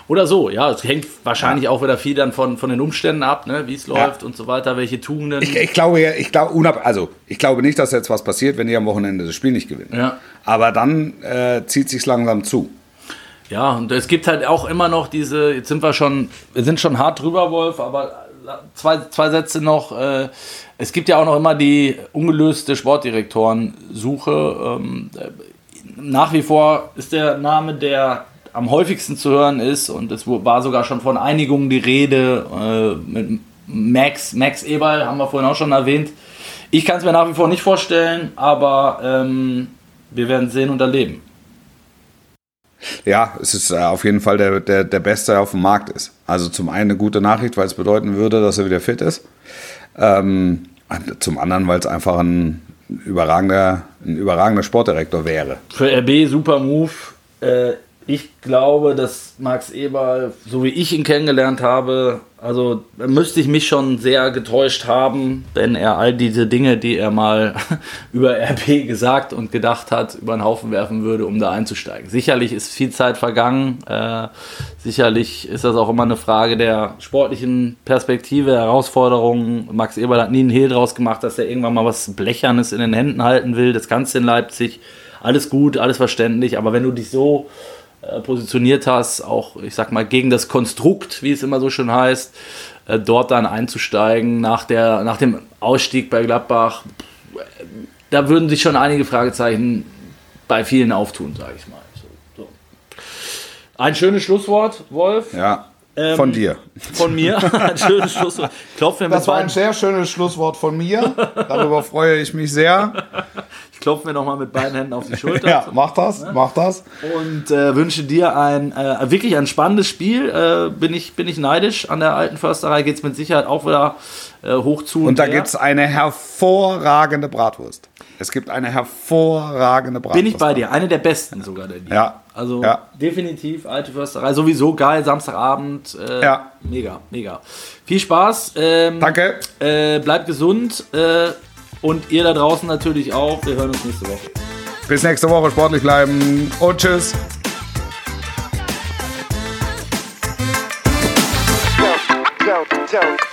Oder so, ja. Es hängt wahrscheinlich ja. auch wieder viel dann von, von den Umständen ab, ne, wie es läuft ja. und so weiter, welche Tugenden. Ich, ich glaube ja, ich glaube, also ich glaube nicht, dass jetzt was passiert, wenn die am Wochenende das Spiel nicht gewinnen. Ja. Aber dann äh, zieht sich langsam zu. Ja, und es gibt halt auch immer noch diese, jetzt sind wir schon, wir sind schon hart drüber, Wolf, aber zwei, zwei Sätze noch. Äh, es gibt ja auch noch immer die ungelöste Sportdirektorensuche. Ähm, nach wie vor ist der Name, der am häufigsten zu hören ist, und es war sogar schon von Einigungen die Rede, äh, mit Max, Max Eberl, haben wir vorhin auch schon erwähnt. Ich kann es mir nach wie vor nicht vorstellen, aber ähm, wir werden sehen und erleben. Ja, es ist äh, auf jeden Fall der, der, der Beste, der auf dem Markt ist. Also zum einen eine gute Nachricht, weil es bedeuten würde, dass er wieder fit ist. Ähm, zum anderen, weil es einfach ein überragender, ein überragender Sportdirektor wäre. Für RB super Move. Äh, ich glaube, dass Max Eber, so wie ich ihn kennengelernt habe, also müsste ich mich schon sehr getäuscht haben, wenn er all diese Dinge, die er mal *laughs* über RP gesagt und gedacht hat, über den Haufen werfen würde, um da einzusteigen. Sicherlich ist viel Zeit vergangen. Äh, sicherlich ist das auch immer eine Frage der sportlichen Perspektive, Herausforderungen. Max Eber hat nie einen Hehl draus gemacht, dass er irgendwann mal was Blechernes in den Händen halten will. Das kannst du in Leipzig. Alles gut, alles verständlich. Aber wenn du dich so positioniert hast, auch ich sag mal gegen das Konstrukt, wie es immer so schön heißt, äh, dort dann einzusteigen nach, der, nach dem Ausstieg bei Gladbach, da würden sich schon einige Fragezeichen bei vielen auftun, sage ich mal. So. Ein schönes Schlusswort, Wolf. Ja. Ähm, von dir. Von mir. *laughs* *laughs* Ein schönes Schlusswort. Klopfen wir das war ein sehr schönes Schlusswort von mir. Darüber freue ich mich sehr. *laughs* Ich klopfe mir nochmal mit beiden Händen auf die Schulter. ja, mach das, ne? mach das. Und äh, wünsche dir ein äh, wirklich ein spannendes Spiel. Äh, bin, ich, bin ich neidisch. An der alten Försterei geht es mit Sicherheit auch wieder äh, hoch zu. Und, und da gibt es eine hervorragende Bratwurst. Es gibt eine hervorragende Bratwurst. Bin ich bei dir. Eine der besten sogar der Ja. Also ja. definitiv alte Försterei. Sowieso geil, Samstagabend. Äh, ja. Mega, mega. Viel Spaß. Ähm, Danke. Äh, bleibt gesund. Äh, und ihr da draußen natürlich auch. Wir hören uns nächste Woche. Bis nächste Woche. Sportlich bleiben. Und tschüss. Don't, don't, don't, don't stop.